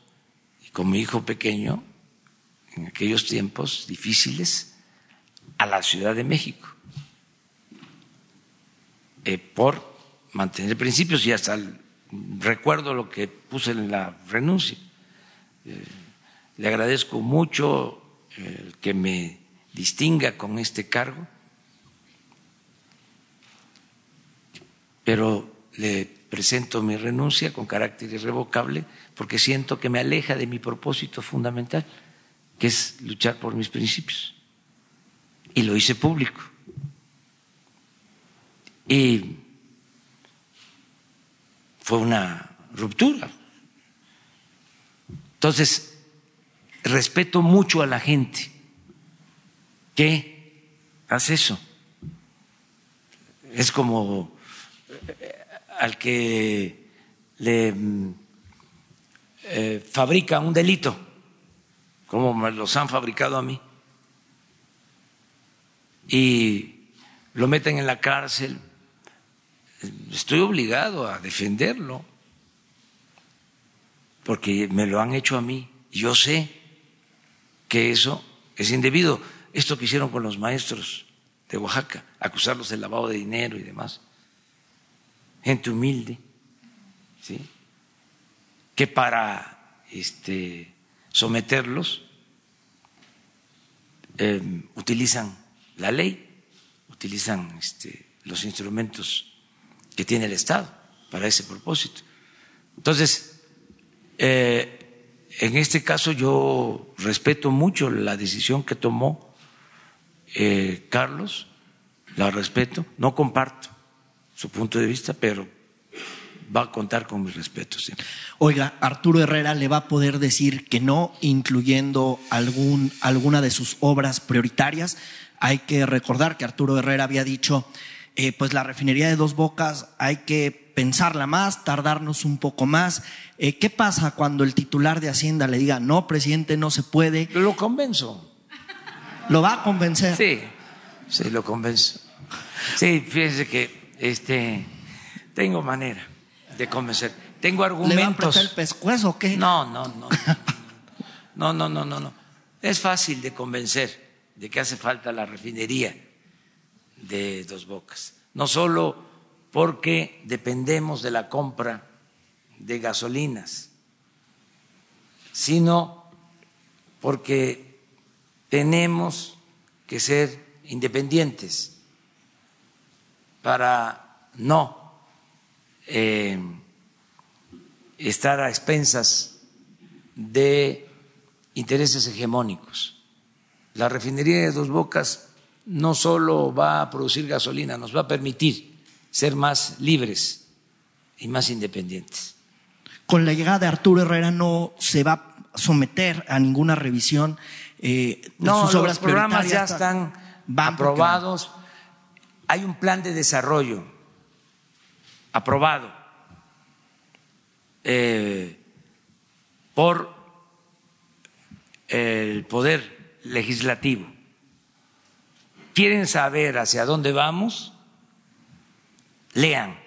y con mi hijo pequeño en aquellos tiempos difíciles a la Ciudad de México eh, por mantener principios y hasta recuerdo lo que puse en la renuncia. Eh, le agradezco mucho eh, que me distinga con este cargo, pero le presento mi renuncia con carácter irrevocable porque siento que me aleja de mi propósito fundamental, que es luchar por mis principios. Y lo hice público. Y fue una ruptura. Entonces, respeto mucho a la gente que hace eso. Es como eh, al que le mm, eh, fabrica un delito, como me los han fabricado a mí, y lo meten en la cárcel estoy obligado a defenderlo, porque me lo han hecho a mí. Yo sé que eso es indebido. Esto que hicieron con los maestros de Oaxaca, acusarlos de lavado de dinero y demás. Gente humilde, ¿sí? que para este, someterlos em, utilizan la ley, utilizan este, los instrumentos que tiene el Estado para ese propósito. Entonces, eh, en este caso yo respeto mucho la decisión que tomó eh, Carlos, la respeto, no comparto su punto de vista, pero va a contar con mi respeto. Oiga, Arturo Herrera le va a poder decir que no, incluyendo algún, alguna de sus obras prioritarias. Hay que recordar que Arturo Herrera había dicho eh, pues la refinería de dos bocas hay que pensarla más, tardarnos un poco más. Eh, ¿Qué pasa cuando el titular de Hacienda le diga, no, presidente, no se puede? Lo convenzo. ¿Lo va a convencer? Sí, sí, lo convenzo. Sí, fíjense que este, tengo manera de convencer. Tengo argumentos. ¿Le va a el pescuezo o qué? No, no, no. No, no, no, no, no. Es fácil de convencer de que hace falta la refinería de Dos Bocas, no solo porque dependemos de la compra de gasolinas, sino porque tenemos que ser independientes para no eh, estar a expensas de intereses hegemónicos. La refinería de Dos Bocas no solo va a producir gasolina, nos va a permitir ser más libres y más independientes. Con la llegada de Arturo Herrera no se va a someter a ninguna revisión. Eh, no, sus los programas ya están aprobados. Hay un plan de desarrollo aprobado eh, por el poder legislativo quieren saber hacia dónde vamos, lean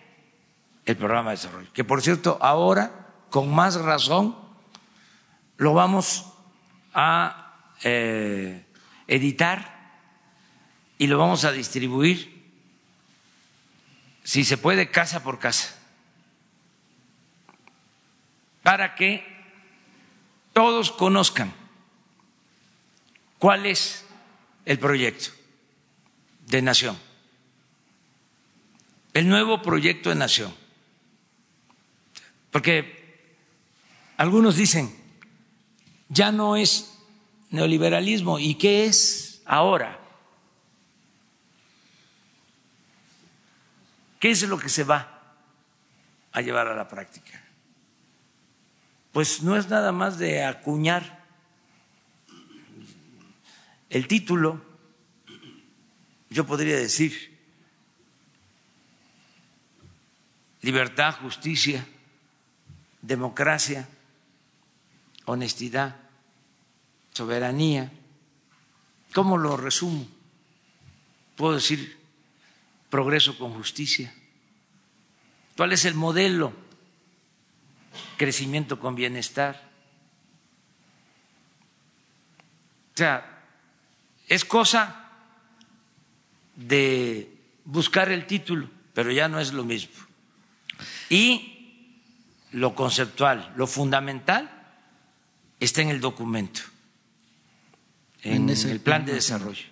el programa de desarrollo, que por cierto ahora con más razón lo vamos a eh, editar y lo vamos a distribuir, si se puede, casa por casa, para que todos conozcan cuál es el proyecto de nación, el nuevo proyecto de nación. Porque algunos dicen, ya no es neoliberalismo, ¿y qué es ahora? ¿Qué es lo que se va a llevar a la práctica? Pues no es nada más de acuñar el título, yo podría decir, libertad, justicia, democracia, honestidad, soberanía. ¿Cómo lo resumo? Puedo decir progreso con justicia. ¿Cuál es el modelo? Crecimiento con bienestar. O sea, es cosa de buscar el título, pero ya no es lo mismo. Y lo conceptual, lo fundamental, está en el documento, en, el plan de desarrollo.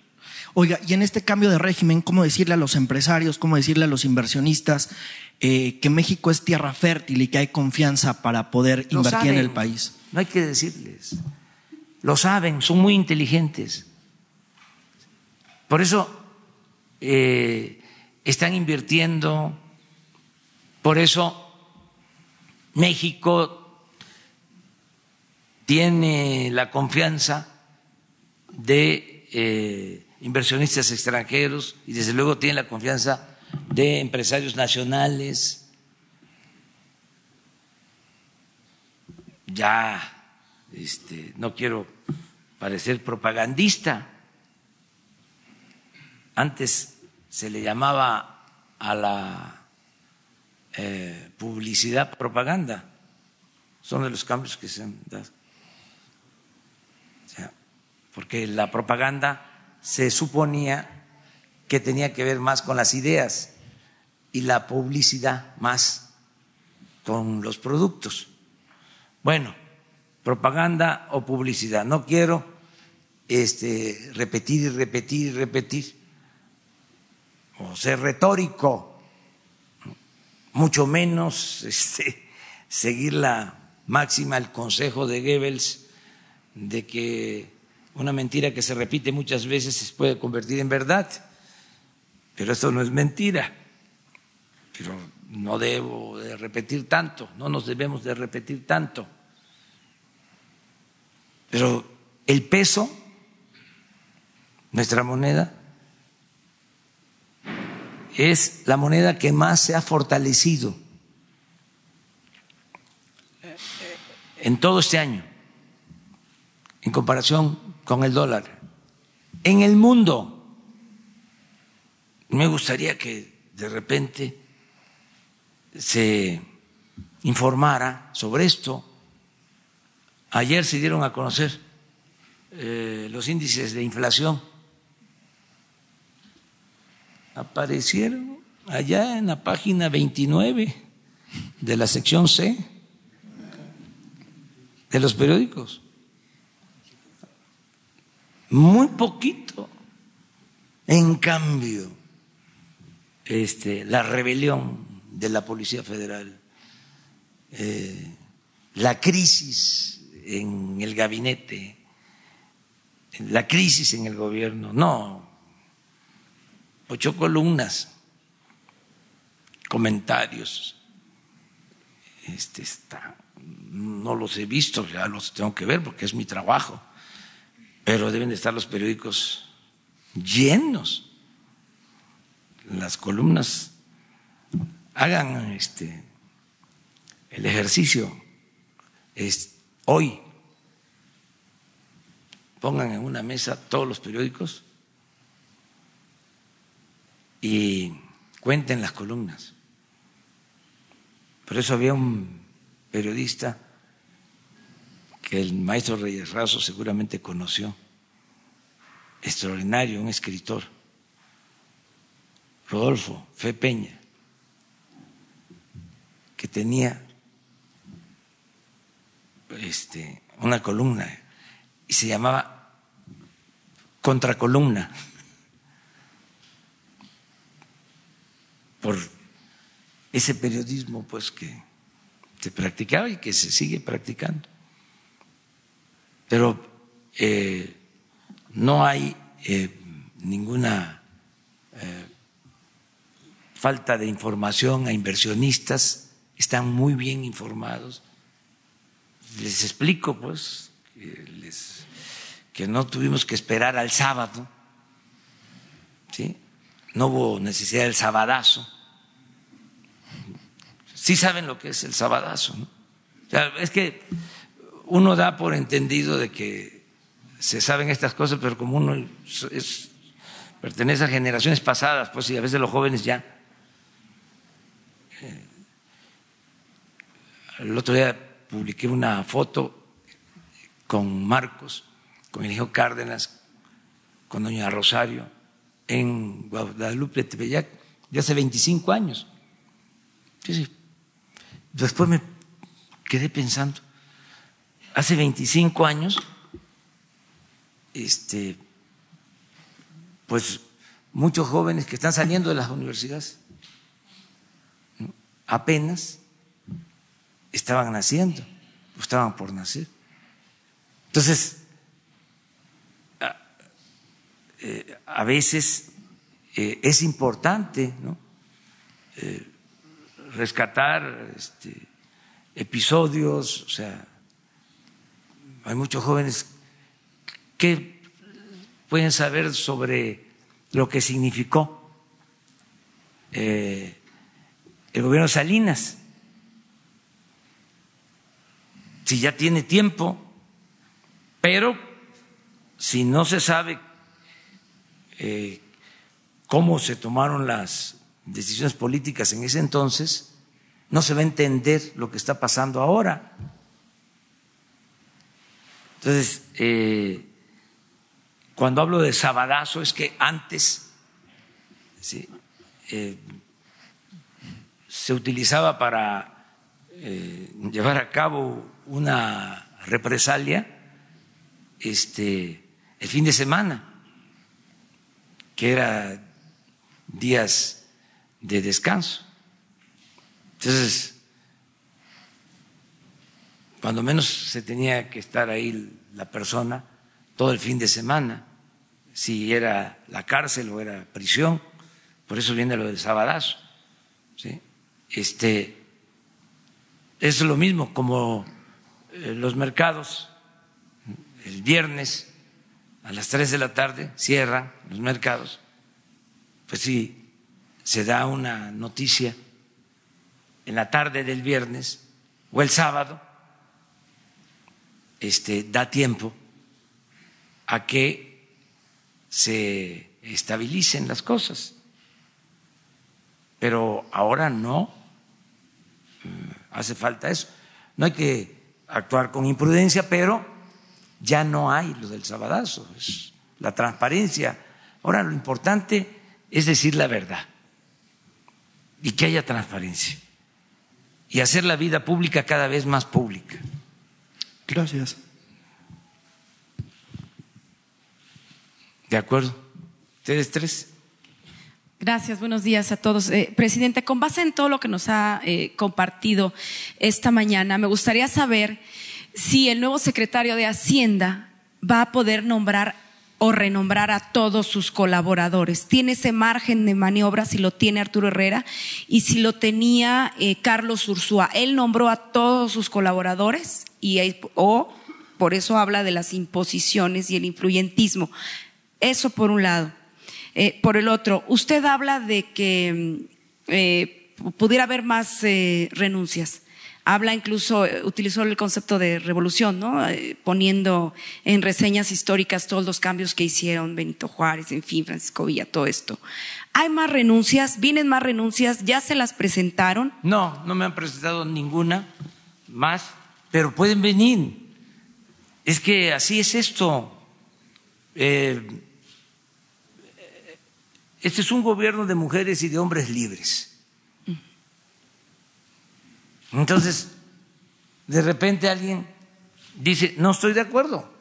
Oiga, y en este cambio de régimen, ¿cómo decirle a los empresarios, cómo decirle a los inversionistas eh, que México es tierra fértil y que hay confianza para poder invertir en el país? No hay que decirles. Lo saben, son muy inteligentes. Por eso eh, están invirtiendo, por eso México tiene la confianza de eh, inversionistas extranjeros y desde luego tiene la confianza de empresarios nacionales. Ya, este, no quiero parecer propagandista. Antes se le llamaba a la eh, publicidad propaganda. Son de los cambios que se han dado. porque la propaganda se suponía que tenía que ver más con las ideas y la publicidad más con los productos. Bueno, propaganda o publicidad. No quiero este, repetir y repetir y repetir o ser retórico mucho menos este, seguir la máxima, el consejo de Goebbels de que una mentira que se repite muchas veces se puede convertir en verdad. Pero esto no es mentira. Pero no debo de repetir tanto, no nos debemos de repetir tanto. Pero el peso, nuestra moneda, es la moneda que más se ha fortalecido en todo este año en comparación con el dólar. En el mundo, me gustaría que de repente se informara sobre esto. Ayer se dieron a conocer eh, los índices de inflación aparecieron allá en la página 29 de la sección C de los periódicos. Muy poquito. En cambio, este, la rebelión de la Policía Federal, eh, la crisis en el gabinete, la crisis en el gobierno, no, ocho columnas, comentarios. Este está, no los he visto, ya los tengo que ver porque es mi trabajo, pero deben de estar los periódicos llenos. Las columnas hagan este el ejercicio hoy pongan en una mesa todos los periódicos y cuenten las columnas. Por eso había un periodista que el maestro Reyes Razo seguramente conoció, extraordinario, un escritor, Rodolfo Fe Peña, que tenía este, una columna y se llamaba Contracolumna. Por ese periodismo pues que se practicaba y que se sigue practicando. Pero eh, no hay eh, ninguna eh, falta de información a inversionistas, están muy bien informados. Les explico, pues, que, que no tuvimos que esperar al sábado, ¿sí? No hubo necesidad del sabadazo. Sí saben lo que es el sabadazo, es que uno da por entendido de que se saben estas cosas, pero como uno es, pertenece a generaciones pasadas, pues y a veces los jóvenes ya. Eh, el otro día publiqué una foto con Marcos, con el hijo Cárdenas, con doña Rosario, en Guadalupe Tepeyac, de hace 25 años. Después me quedé pensando, hace 25 años, este, pues muchos jóvenes que están saliendo de las universidades apenas estaban naciendo, o estaban por nacer. Entonces, a, eh, veces eh, es importante ¿no? Eh, rescatar este, episodios, o sea, hay muchos jóvenes que pueden saber sobre lo que significó eh, el gobierno Salinas. Si ya tiene tiempo, pero si no se sabe eh, cómo se tomaron las decisiones políticas en ese entonces, no se va a entender lo que está pasando ahora. Entonces, eh, cuando hablo de sabadazo es que antes eh, se utilizaba para eh, llevar a cabo una represalia este, el fin de semana, que era días de descanso. Entonces, cuando menos se tenía que estar ahí la persona todo el fin de semana, si era la cárcel o era prisión, por eso viene lo del sabadazo. Este, es lo mismo como eh, los mercados, el viernes a las tres de la tarde cierran los mercados, pues sí, se da una noticia en la tarde del viernes o el sábado, este, da tiempo a que se estabilicen las cosas. Pero ahora no mm, hace falta eso. No hay que actuar con imprudencia, pero ya no hay lo del sabadazo, es la transparencia. Ahora lo importante es decir la verdad y que haya transparencia y hacer la vida pública cada vez más pública. Gracias. De acuerdo. Ustedes tres. Gracias, buenos días a todos. Eh, presidente, con base en todo lo que nos ha eh, compartido esta mañana, me gustaría saber si el nuevo secretario de Hacienda va a poder nombrar o renombrar a todos sus colaboradores. ¿Tiene ese margen de maniobra si lo tiene Arturo Herrera y si lo tenía eh, Carlos Ursúa? Él nombró a todos sus colaboradores y o por eso habla de las imposiciones y el influyentismo. Eso por un lado. Eh, por el otro, usted habla de que eh, pudiera haber más renuncias habla incluso, eh, utilizó el concepto de revolución, ¿no? Eh, poniendo en reseñas históricas todos los cambios que hicieron Benito Juárez, en fin, Francisco Villa, todo esto. ¿Hay más renuncias? ¿Vienen más renuncias? ¿Ya se las presentaron? No, no me han presentado ninguna más, pero pueden venir. Es que así es esto. Eh, este es un gobierno de mujeres y de hombres libres. Entonces, de repente alguien dice, no estoy de acuerdo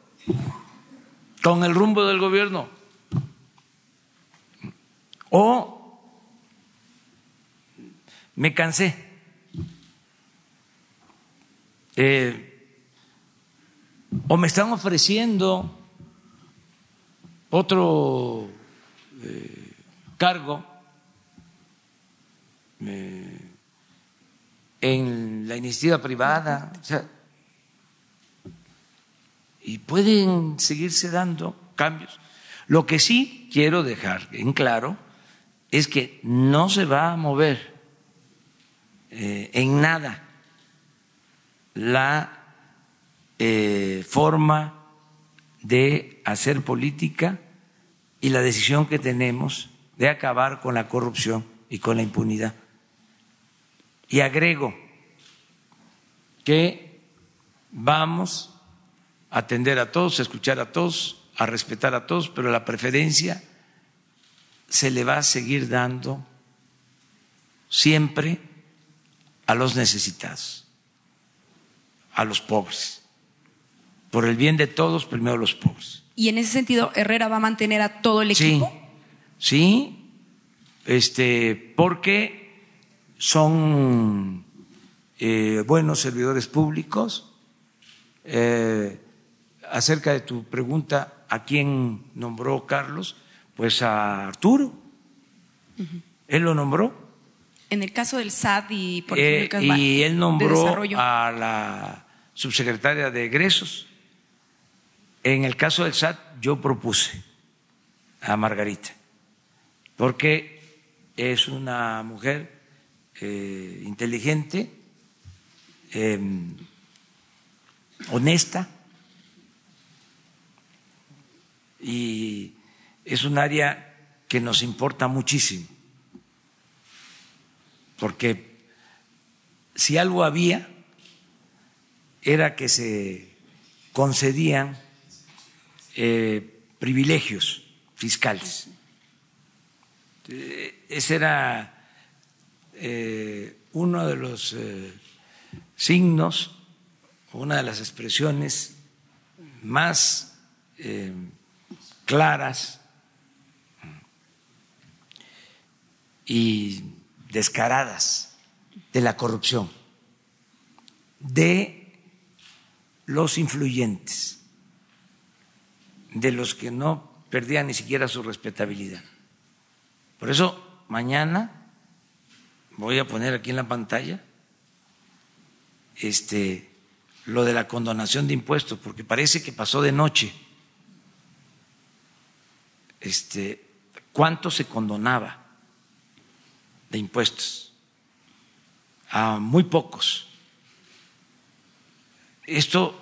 con el rumbo del gobierno. O me cansé. Eh, o me están ofreciendo otro eh, cargo eh, en la iniciativa privada, o sea, y pueden seguirse dando cambios. Lo que sí quiero dejar en claro es que no se va a mover eh, en nada la eh, forma de hacer política y la decisión que tenemos de acabar con la corrupción y con la impunidad. Y agrego que vamos a atender a todos, a escuchar a todos, a respetar a todos, pero la preferencia se le va a seguir dando siempre a los necesitados, a los pobres por el bien de todos, primero los pobres. Y en ese sentido, Herrera va a mantener a todo el equipo. Sí, este, porque son eh, buenos servidores públicos. Eh, acerca de tu pregunta, ¿a quién nombró Carlos? Pues a Arturo. Él lo nombró. En el caso del SAT y por eh, y él nombró a la subsecretaria de egresos en el caso del SAT yo propuse a Margarita, porque es una mujer eh, inteligente, em, honesta, y es un área que nos importa muchísimo, porque si algo había era que se concedían eh, privilegios fiscales. Eh, ese era eh, uno de los signos, una de las expresiones más claras y descaradas de la corrupción, de los influyentes de los que no perdían ni siquiera su respetabilidad. Por eso mañana voy a poner aquí en la pantalla este lo de la condonación de impuestos, porque parece que pasó de noche. Este, ¿cuánto se condonaba de impuestos? A muy pocos. Esto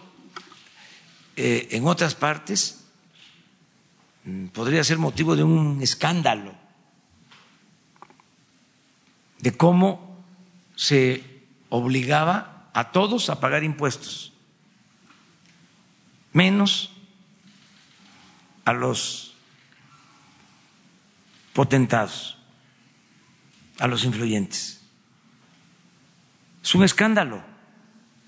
eh, en otras partes Mm, podría ser motivo de un escándalo, de cómo se obligaba a todos a pagar impuestos, menos a los potentados, a los influyentes. Es un escándalo.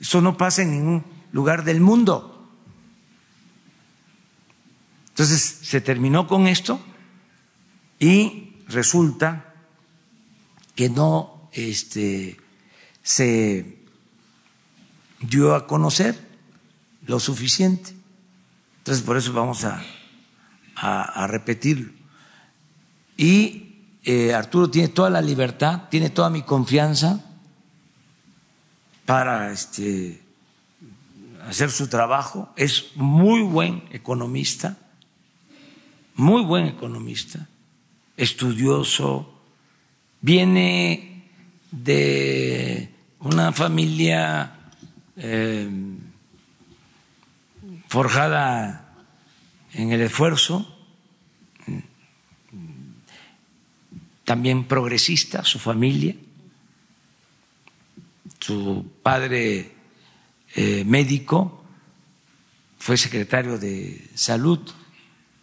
Eso no pasa en ningún lugar del mundo. Entonces se terminó con esto y resulta que no este, se dio a conocer lo suficiente. Entonces por eso vamos a, a, repetirlo. Y eh, Arturo tiene toda la libertad, tiene toda mi confianza para este, hacer su trabajo. Es muy buen economista muy buen economista, estudioso, viene de una familia eh, forjada en el esfuerzo, también progresista, su familia, su padre eh, médico fue secretario de salud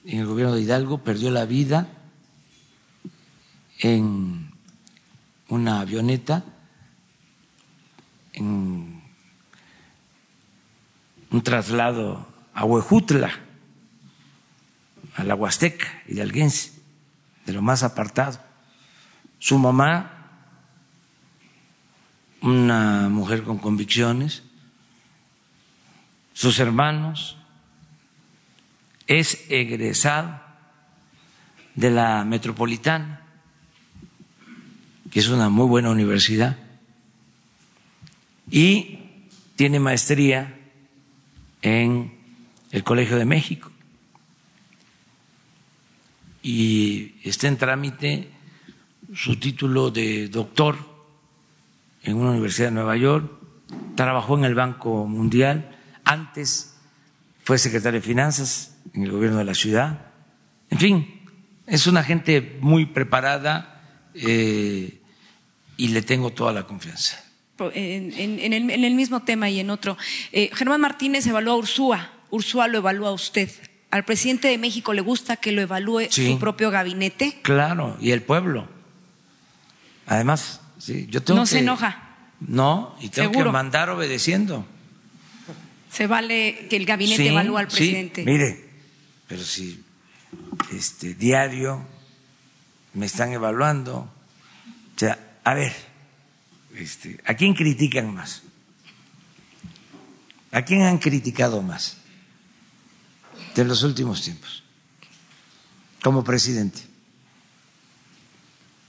en el gobierno de Hidalgo, perdió la vida en una avioneta, en un traslado a Huejutla, a la Huasteca hidalguense, de lo más apartado. Su mamá, una mujer con convicciones, sus hermanos, es egresado de la metropolitana que es una muy buena universidad, y tiene maestría en el Colegio de México. Y está en trámite su título de doctor en una universidad de Nueva York, trabajó en el Banco Mundial, antes fue secretario de Finanzas en el gobierno de la ciudad, en fin, es una gente muy preparada eh, y le tengo toda la confianza. En, el, mismo tema y en otro, eh, Germán Martínez evaluó a Ursúa, Ursúa lo evalúa a usted. ¿Al presidente de México le gusta que lo evalúe su propio gabinete? Claro, y el pueblo. Además, sí, yo tengo No se enoja. No, y tengo que mandar obedeciendo. Se vale que el gabinete evalúe al presidente. Sí, mire, pero si este diario me están evaluando, o sea, a ver, este, ¿a quién critican más? ¿A quién han criticado más? de los últimos tiempos como presidente.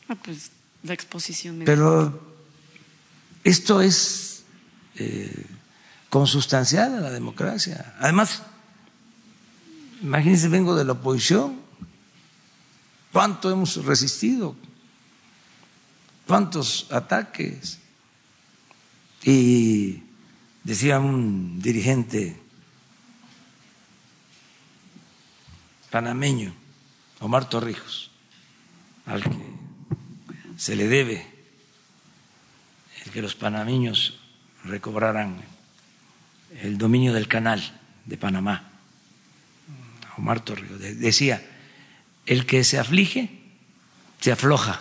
Ah, pues la exposición. Pero esto es eh, consustancial a la democracia. Además, imagínense, vengo de la oposición. ¿Cuánto hemos resistido? ¿Cuántos ataques? Y decía un dirigente panameño, Omar Torrijos, al que se le debe el que los panameños recobraran el dominio del canal de Panamá. Omar Torrijos decía, el que se aflige, se afloja.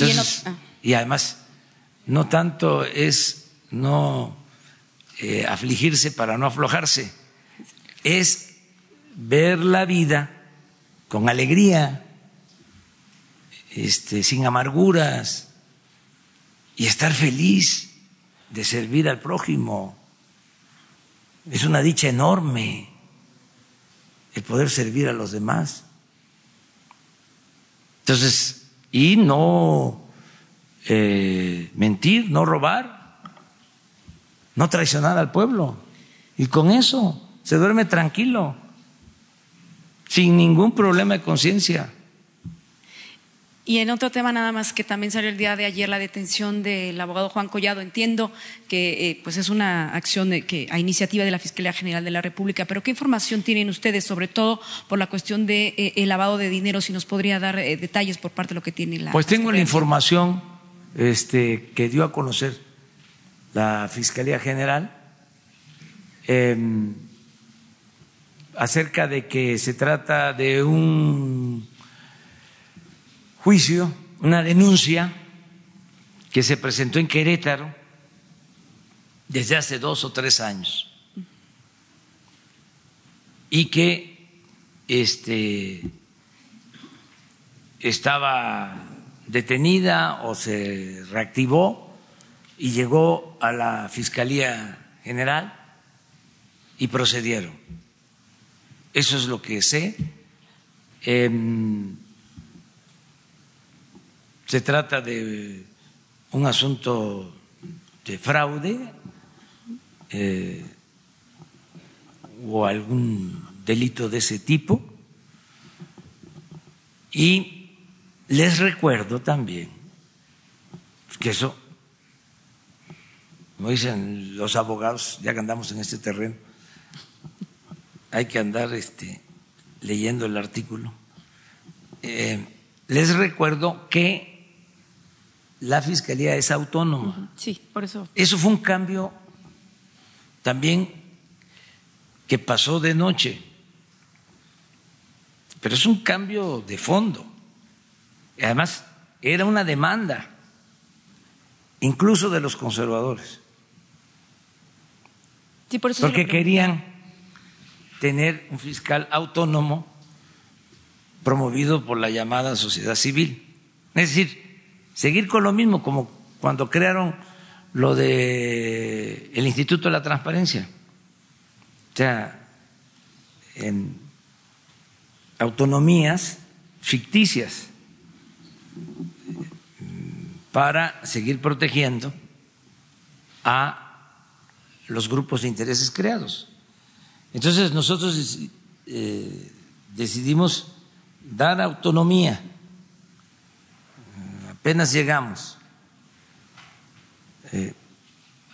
Ah. y además, no tanto es no eh, afligirse para no aflojarse, es ver la vida con alegría, este, sin amarguras y estar feliz de servir al prójimo. Es una dicha enorme el poder servir a los demás. Entonces, y no eh, mentir, no robar, no traicionar al pueblo. Y con eso se duerme tranquilo, sin ningún problema de conciencia. Y en otro tema nada más que también salió el día de ayer la detención del abogado Juan Collado. Entiendo que eh, pues es una acción que, a iniciativa de la Fiscalía General de la República, pero ¿qué información tienen ustedes, sobre todo por la cuestión del de, eh, lavado de dinero? Si nos podría dar eh, detalles por parte de lo que tiene la. Pues tengo la información este, que dio a conocer la Fiscalía General em, acerca de que se trata de un juicio, una denuncia que se presentó en Querétaro desde hace dos o tres años y que este, estaba detenida o se reactivó y llegó a la Fiscalía General y procedieron. Eso es lo que sé. Em, se trata de un asunto de fraude eh, o algún delito de ese tipo. Y les recuerdo también que eso como dicen los abogados, ya que andamos en este terreno, hay que andar este, leyendo el artículo. Eh, les recuerdo que la fiscalía es autónoma. Sí, por eso. Eso fue un cambio también que pasó de noche, pero es un cambio de fondo. Además, era una demanda, incluso de los conservadores porque querían tener un fiscal autónomo promovido por la llamada sociedad civil. Es decir, seguir con lo mismo como cuando crearon lo de el Instituto de la Transparencia. O sea, en autonomías ficticias para seguir protegiendo a los grupos de intereses creados. Entonces nosotros eh, decidimos dar autonomía, apenas llegamos, eh,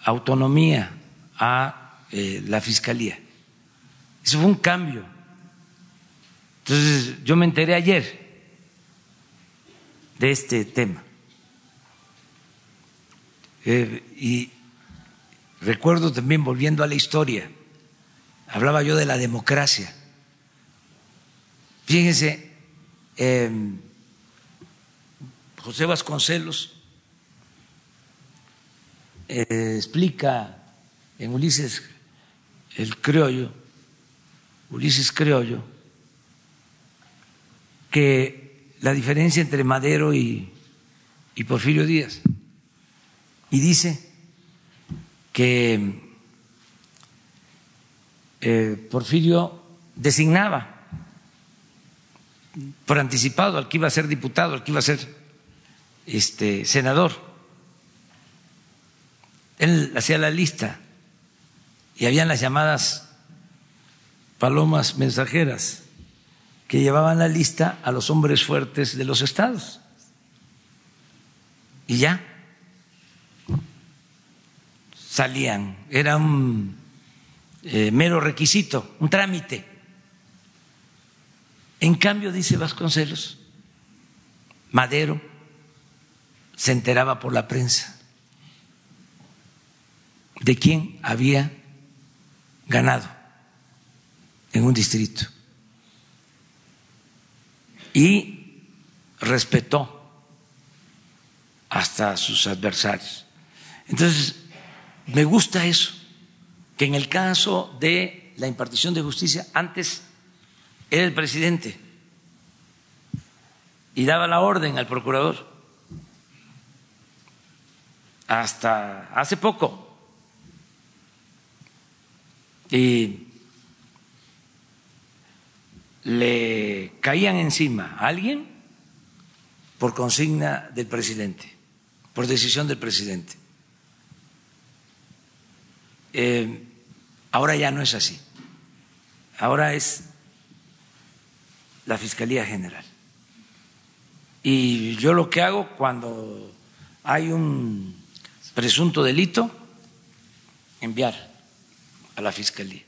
autonomía a eh, la Fiscalía. Eso fue un cambio. Entonces yo me enteré ayer de este tema. y recuerdo también, volviendo a la historia, hablaba yo de la democracia. Fíjense, em, José Vasconcelos eh, explica en Ulises el criollo, Ulises Criollo, que la diferencia entre Madero y, Porfirio Díaz, y dice que eh, Porfirio designaba por anticipado al que iba a ser diputado, al que iba a ser este, senador. Él hacía la lista y habían las llamadas palomas mensajeras que llevaban la lista a los hombres fuertes de los estados. Y ya salían, era un eh, mero requisito, un trámite. En cambio, dice Vasconcelos, Madero se enteraba por la prensa de quién había ganado en un distrito y respetó hasta sus adversarios. Entonces, me gusta eso, que en el caso de la impartición de justicia, antes era el presidente y daba la orden al procurador. Hasta hace poco. Y le caían encima a alguien por consigna del presidente, por decisión del presidente. Eh, ahora ya no es así. Ahora es la Fiscalía General. Y yo lo que hago cuando hay un presunto delito, enviar a la Fiscalía,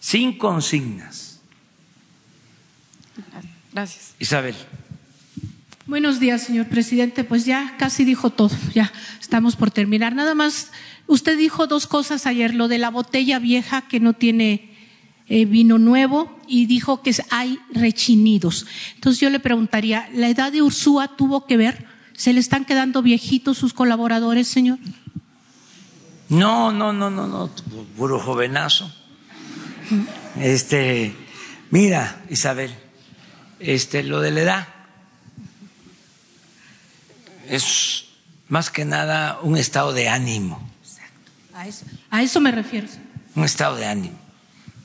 sin consignas. Gracias. Isabel. Buenos días, señor presidente. Pues ya casi dijo todo, ya estamos por terminar. Nada más, usted dijo dos cosas ayer, lo de la botella vieja que no tiene eh, vino nuevo y dijo que hay rechinidos. Entonces yo le preguntaría, ¿la edad de Ursúa tuvo que ver? ¿Se le están quedando viejitos sus colaboradores, señor? No, no, no, no, no, puro jovenazo. Este, mira, Isabel, este, lo de la edad es más que nada un estado de ánimo. A eso, a eso me refiero. Un estado de ánimo.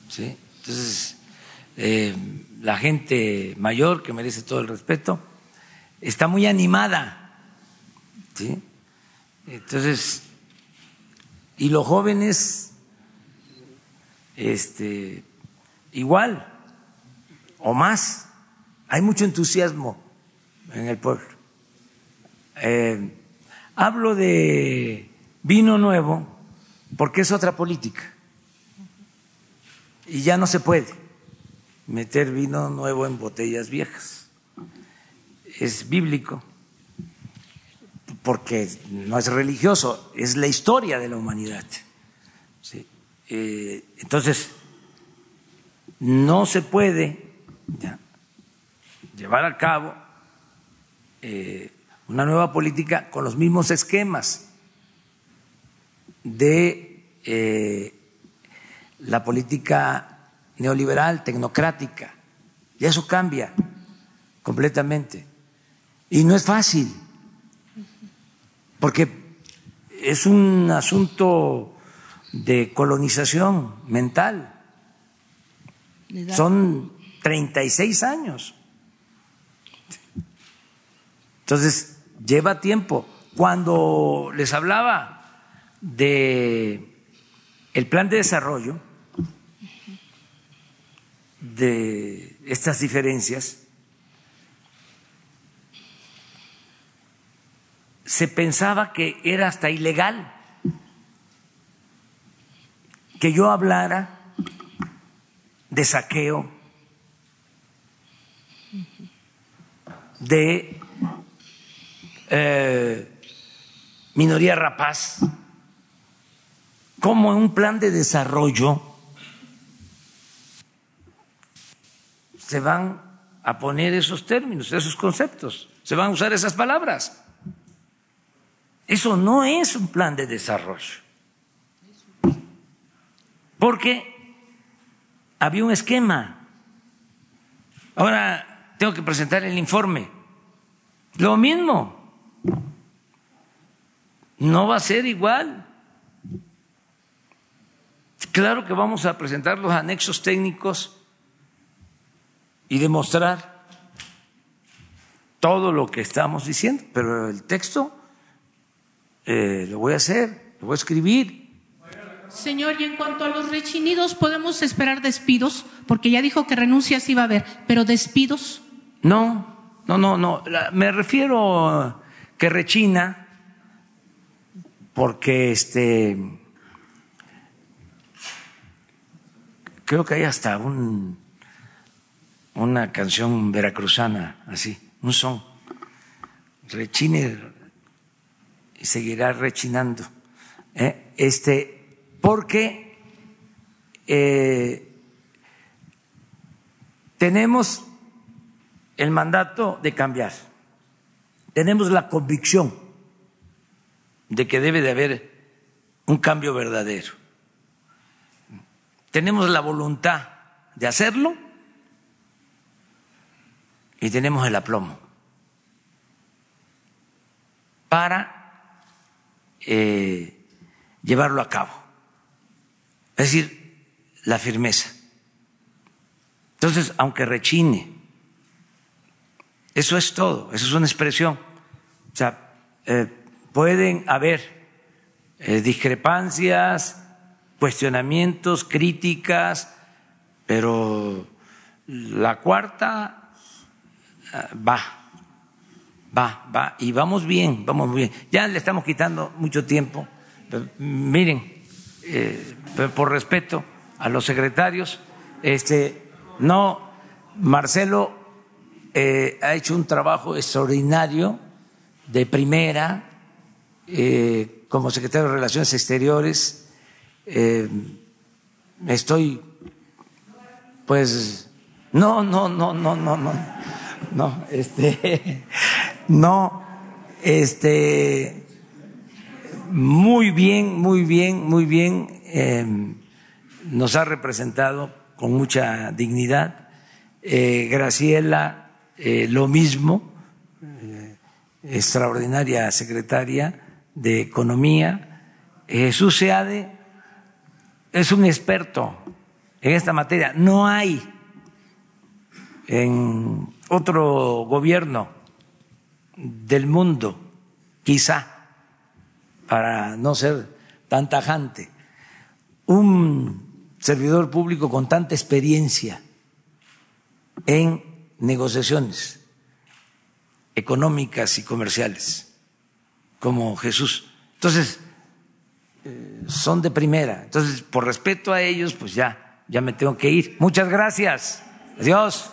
¿sí? Entonces, eh, la gente mayor, que merece todo el respeto, está muy animada. ¿Sí? Entonces, y los jóvenes, este, igual o más, hay mucho entusiasmo en el pueblo. Eh, hablo de vino nuevo porque es otra política y ya no se puede meter vino nuevo en botellas viejas. Es bíblico, porque no es religioso, es la historia de la humanidad. Eh, entonces, no se puede llevar a cabo eh, una nueva política con los mismos esquemas de eh, la política neoliberal, tecnocrática. Y eso cambia completamente. Y no es fácil, porque es un asunto de colonización mental. Son 36 años Entonces, lleva tiempo. Cuando les hablaba de el plan de desarrollo, de estas diferencias, se pensaba que era hasta ilegal que yo hablara de saqueo, de eh, minoría rapaz, como en un plan de desarrollo se van a poner esos términos, esos conceptos, se van a usar esas palabras. Eso no es un plan de desarrollo. Porque había un esquema. Ahora tengo que presentar el informe. Lo mismo. No va a ser igual. Claro que vamos a presentar los anexos técnicos y demostrar todo lo que estamos diciendo, pero el texto eh, lo voy a hacer, lo voy a escribir. Señor, y en cuanto a los rechinidos, ¿podemos esperar despidos? Porque ya dijo que renuncias iba a haber, pero despidos. No, no, no, no. me refiero que rechina porque este creo que hay hasta un una canción veracruzana así, un son. Rechine seguirá rechinando. ¿eh? Este, porque eh, tenemos el mandato de cambiar, tenemos la convicción de que debe de haber un cambio verdadero, tenemos la voluntad de hacerlo y tenemos el aplomo para eh, llevarlo a cabo. Es decir, la firmeza. Entonces, aunque rechine, eso es todo, eso es una expresión. O sea, eh, pueden haber eh, discrepancias, cuestionamientos, críticas, pero la cuarta va, va, va, y vamos bien, vamos bien. Ya le estamos quitando mucho tiempo. miren, eh, por respeto a los secretarios, este, no, Marcelo eh, ha hecho un trabajo extraordinario de primera eh, como secretario de Relaciones Exteriores. estoy, pues, no, no, no, no, no, no no, este, no, este, muy bien, muy bien, muy bien, em, nos ha representado con mucha dignidad. Eh, Graciela, eh, lo mismo, eh, extraordinaria secretaria de Economía. Jesús Seade es un experto en esta materia. No hay en otro gobierno del mundo, quizá, para no ser tan tajante, un servidor público con tanta experiencia en negociaciones económicas y comerciales como Jesús. Entonces, eh, son de primera. Entonces, por respeto a ellos, pues ya, ya me tengo que ir. Muchas gracias. Adiós.